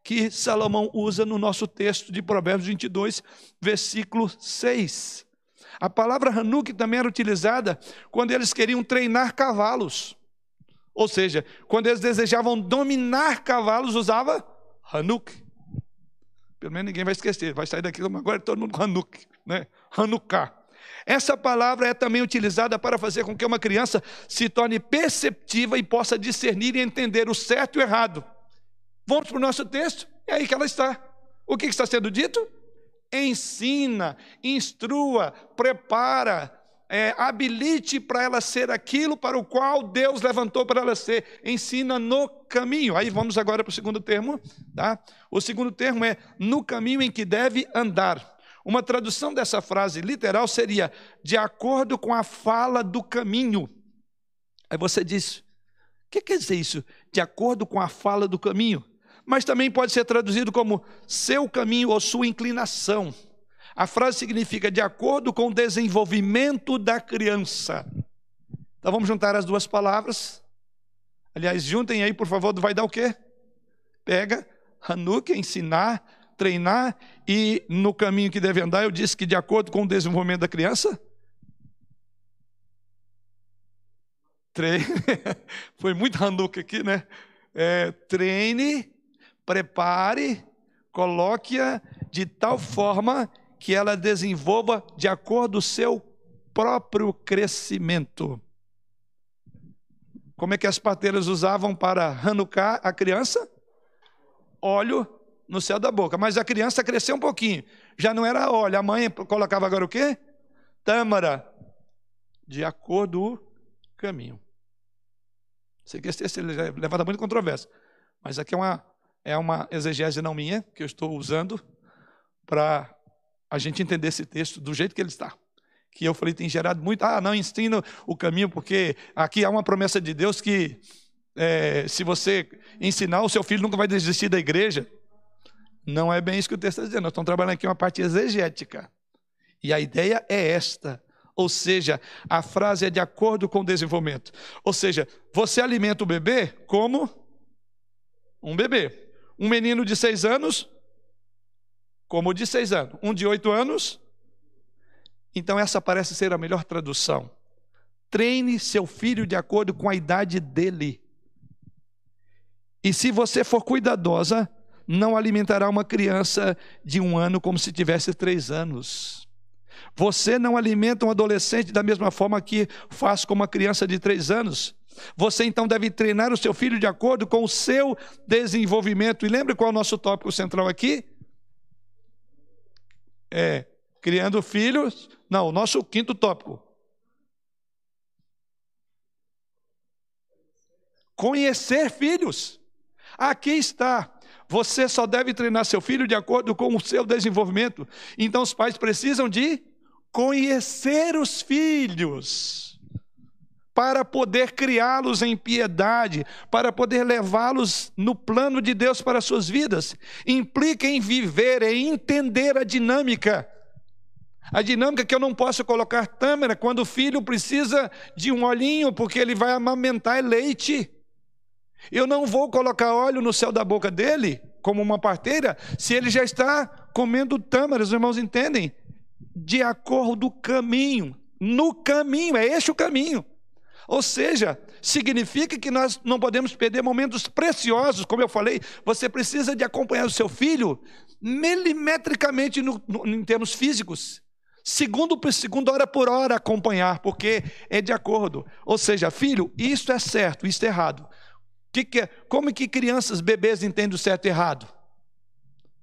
que Salomão usa no nosso texto de Provérbios 22, versículo 6. A palavra Hanuk também era utilizada quando eles queriam treinar cavalos. Ou seja, quando eles desejavam dominar cavalos, usava Hanuk. Pelo menos ninguém vai esquecer, vai sair daqui agora todo mundo Hanuk, né? Hanukkah. Essa palavra é também utilizada para fazer com que uma criança se torne perceptiva e possa discernir e entender o certo e o errado. Vamos para o nosso texto? É aí que ela está. O que está sendo dito? Ensina, instrua, prepara, é, habilite para ela ser aquilo para o qual Deus levantou para ela ser. Ensina no caminho. Aí vamos agora para o segundo termo. Tá? O segundo termo é no caminho em que deve andar. Uma tradução dessa frase literal seria de acordo com a fala do caminho. Aí você diz: o que quer dizer isso? De acordo com a fala do caminho. Mas também pode ser traduzido como seu caminho ou sua inclinação. A frase significa de acordo com o desenvolvimento da criança. Então vamos juntar as duas palavras. Aliás, juntem aí, por favor, vai dar o quê? Pega, Hanuk, ensinar, treinar e no caminho que deve andar, eu disse que de acordo com o desenvolvimento da criança, treine, foi muito Hanukkah aqui, né? É, treine, prepare, coloque-a de tal forma que ela desenvolva de acordo com o seu próprio crescimento. Como é que as parteiras usavam para Hanukkah a criança? Óleo no céu da boca. Mas a criança cresceu um pouquinho. Já não era óleo. A mãe colocava agora o quê? Tâmara. De acordo com o caminho. Sei que esse texto levanta muito controvérsia. Mas aqui é uma, é uma exegese não minha, que eu estou usando para a gente entender esse texto do jeito que ele está. Que eu falei, tem gerado muito. Ah, não ensino o caminho, porque aqui há uma promessa de Deus que é, se você ensinar, o seu filho nunca vai desistir da igreja. Não é bem isso que o texto está dizendo. Nós estamos trabalhando aqui uma parte exegética. E a ideia é esta. Ou seja, a frase é de acordo com o desenvolvimento. Ou seja, você alimenta o bebê como um bebê. Um menino de seis anos, como o de seis anos. Um de oito anos. Então, essa parece ser a melhor tradução. Treine seu filho de acordo com a idade dele. E se você for cuidadosa, não alimentará uma criança de um ano como se tivesse três anos. Você não alimenta um adolescente da mesma forma que faz com uma criança de três anos. Você então deve treinar o seu filho de acordo com o seu desenvolvimento. E lembre qual é o nosso tópico central aqui? É criando filhos. Não, o nosso quinto tópico. Conhecer filhos. Aqui está. Você só deve treinar seu filho de acordo com o seu desenvolvimento. Então os pais precisam de conhecer os filhos para poder criá-los em piedade, para poder levá-los no plano de Deus para as suas vidas. Implica em viver, em entender a dinâmica. A dinâmica que eu não posso colocar tâmara quando o filho precisa de um olhinho, porque ele vai amamentar leite. Eu não vou colocar óleo no céu da boca dele, como uma parteira, se ele já está comendo tâmara, os irmãos entendem? De acordo com o caminho. No caminho, é este o caminho. Ou seja, significa que nós não podemos perder momentos preciosos, como eu falei, você precisa de acompanhar o seu filho milimetricamente no, no, em termos físicos. segundo por segundo, hora por hora acompanhar, porque é de acordo. Ou seja, filho, isto é certo, isto é errado. Que que é? Como que crianças, bebês entendem o certo e errado?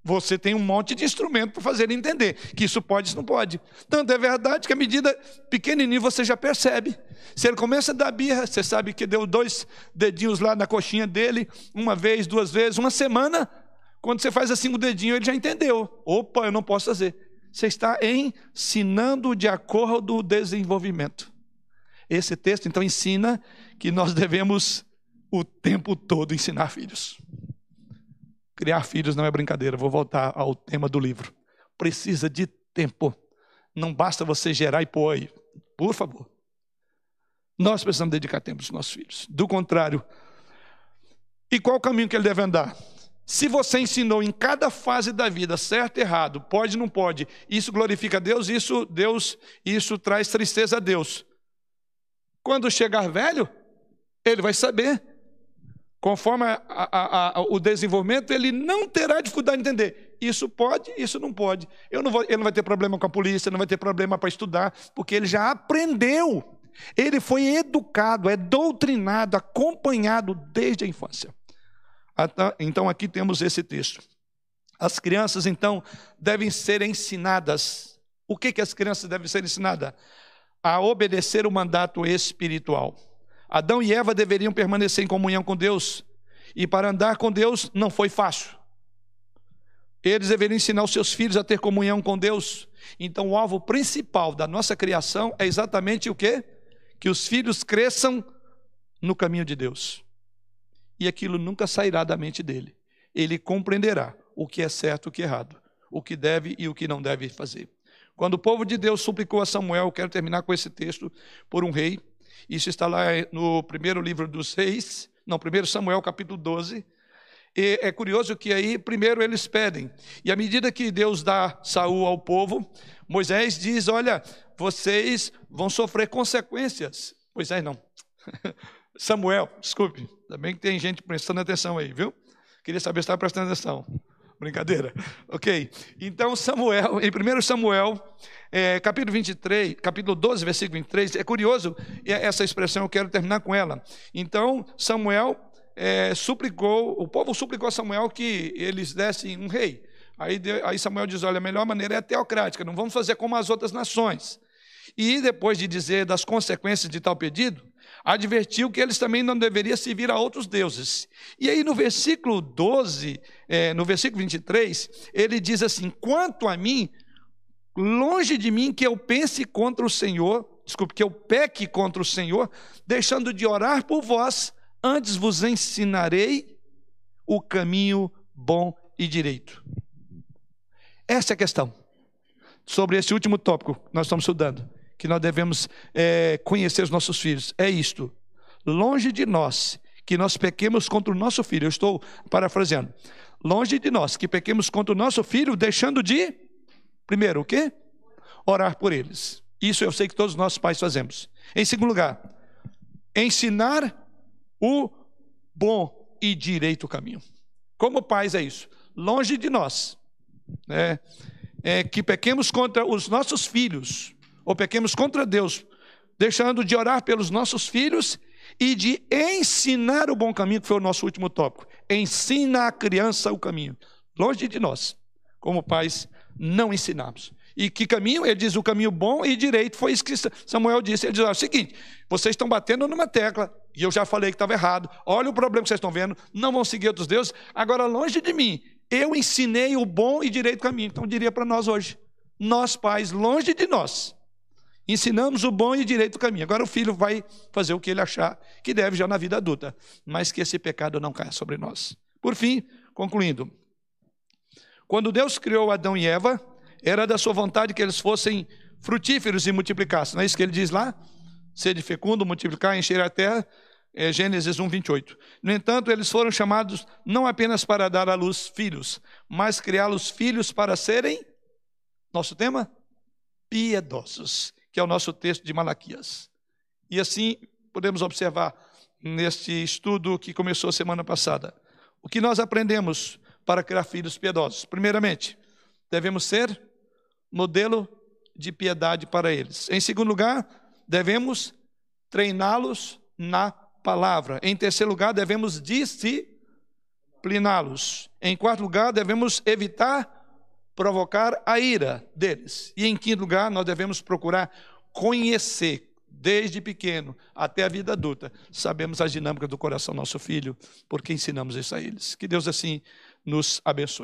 Você tem um monte de instrumento para fazer ele entender que isso pode, isso não pode. Tanto é verdade que a medida pequenininho você já percebe. Se ele começa a dar birra, você sabe que deu dois dedinhos lá na coxinha dele, uma vez, duas vezes, uma semana. Quando você faz assim o dedinho, ele já entendeu. Opa, eu não posso fazer. Você está ensinando de acordo com o desenvolvimento. Esse texto, então, ensina que nós devemos o tempo todo ensinar filhos. Criar filhos não é brincadeira, vou voltar ao tema do livro. Precisa de tempo. Não basta você gerar e pôr aí. Por favor. Nós precisamos dedicar tempo aos nossos filhos. Do contrário. E qual o caminho que ele deve andar? Se você ensinou em cada fase da vida, certo errado, pode não pode, isso glorifica a Deus, isso Deus, isso traz tristeza a Deus. Quando chegar velho, ele vai saber conforme a, a, a, o desenvolvimento, ele não terá dificuldade de entender. Isso pode, isso não pode. Não vou, ele não vai ter problema com a polícia, não vai ter problema para estudar, porque ele já aprendeu. Ele foi educado, é doutrinado, acompanhado desde a infância. Então aqui temos esse texto. As crianças, então, devem ser ensinadas. O que, que as crianças devem ser ensinadas? A obedecer o mandato espiritual. Adão e Eva deveriam permanecer em comunhão com Deus, e para andar com Deus não foi fácil. Eles deveriam ensinar os seus filhos a ter comunhão com Deus. Então, o alvo principal da nossa criação é exatamente o quê? Que os filhos cresçam no caminho de Deus. E aquilo nunca sairá da mente dele. Ele compreenderá o que é certo e o que é errado, o que deve e o que não deve fazer. Quando o povo de Deus suplicou a Samuel, quero terminar com esse texto, por um rei, isso está lá no primeiro livro dos reis, não, primeiro Samuel, capítulo 12. E é curioso que aí, primeiro eles pedem, e à medida que Deus dá Saul ao povo, Moisés diz: Olha, vocês vão sofrer consequências. Moisés não. Samuel, desculpe, também que tem gente prestando atenção aí, viu? Queria saber se estava prestando atenção. Brincadeira. Ok. Então, Samuel, em 1 Samuel, é, capítulo 23, capítulo 12, versículo 23, é curioso essa expressão, eu quero terminar com ela. Então, Samuel é, suplicou, o povo suplicou a Samuel que eles dessem um rei. Aí, aí Samuel diz: olha, a melhor maneira é teocrática, não vamos fazer como as outras nações. E depois de dizer das consequências de tal pedido, advertiu que eles também não deveriam servir a outros deuses. E aí no versículo 12, é, no versículo 23, ele diz assim: Quanto a mim, longe de mim que eu pense contra o Senhor, desculpe, que eu peque contra o Senhor, deixando de orar por vós, antes vos ensinarei o caminho bom e direito. Essa é a questão. Sobre esse último tópico que nós estamos estudando que nós devemos é, conhecer os nossos filhos. É isto. Longe de nós que nós pequemos contra o nosso filho. Eu estou parafraseando. Longe de nós que pequemos contra o nosso filho, deixando de, primeiro, o quê? Orar por eles. Isso eu sei que todos os nossos pais fazemos. Em segundo lugar, ensinar o bom e direito caminho. Como pais é isso? Longe de nós, né? É, que pequemos contra os nossos filhos, ou pequemos contra Deus, deixando de orar pelos nossos filhos e de ensinar o bom caminho, que foi o nosso último tópico. Ensina a criança o caminho. Longe de nós, como pais, não ensinamos. E que caminho? Ele diz o caminho bom e direito. Foi isso que Samuel disse. Ele diz: o seguinte, vocês estão batendo numa tecla, e eu já falei que estava errado. Olha o problema que vocês estão vendo, não vão seguir outros deuses. Agora, longe de mim, eu ensinei o bom e direito caminho. Então, diria para nós hoje: nós, pais, longe de nós, Ensinamos o bom e direito caminho. Agora o filho vai fazer o que ele achar que deve já na vida adulta, mas que esse pecado não caia sobre nós. Por fim, concluindo, quando Deus criou Adão e Eva, era da sua vontade que eles fossem frutíferos e multiplicassem. Não é isso que ele diz lá? Sede fecundo, multiplicar, encher a terra. É Gênesis 1, 28. No entanto, eles foram chamados não apenas para dar à luz filhos, mas criá-los filhos para serem, nosso tema? Piedosos que é o nosso texto de Malaquias. E assim podemos observar neste estudo que começou semana passada. O que nós aprendemos para criar filhos piedosos? Primeiramente, devemos ser modelo de piedade para eles. Em segundo lugar, devemos treiná-los na palavra. Em terceiro lugar, devemos discipliná-los. Em quarto lugar, devemos evitar provocar a ira deles. E em quinto lugar, nós devemos procurar conhecer desde pequeno até a vida adulta. Sabemos as dinâmicas do coração do nosso filho, porque ensinamos isso a eles. Que Deus assim nos abençoe.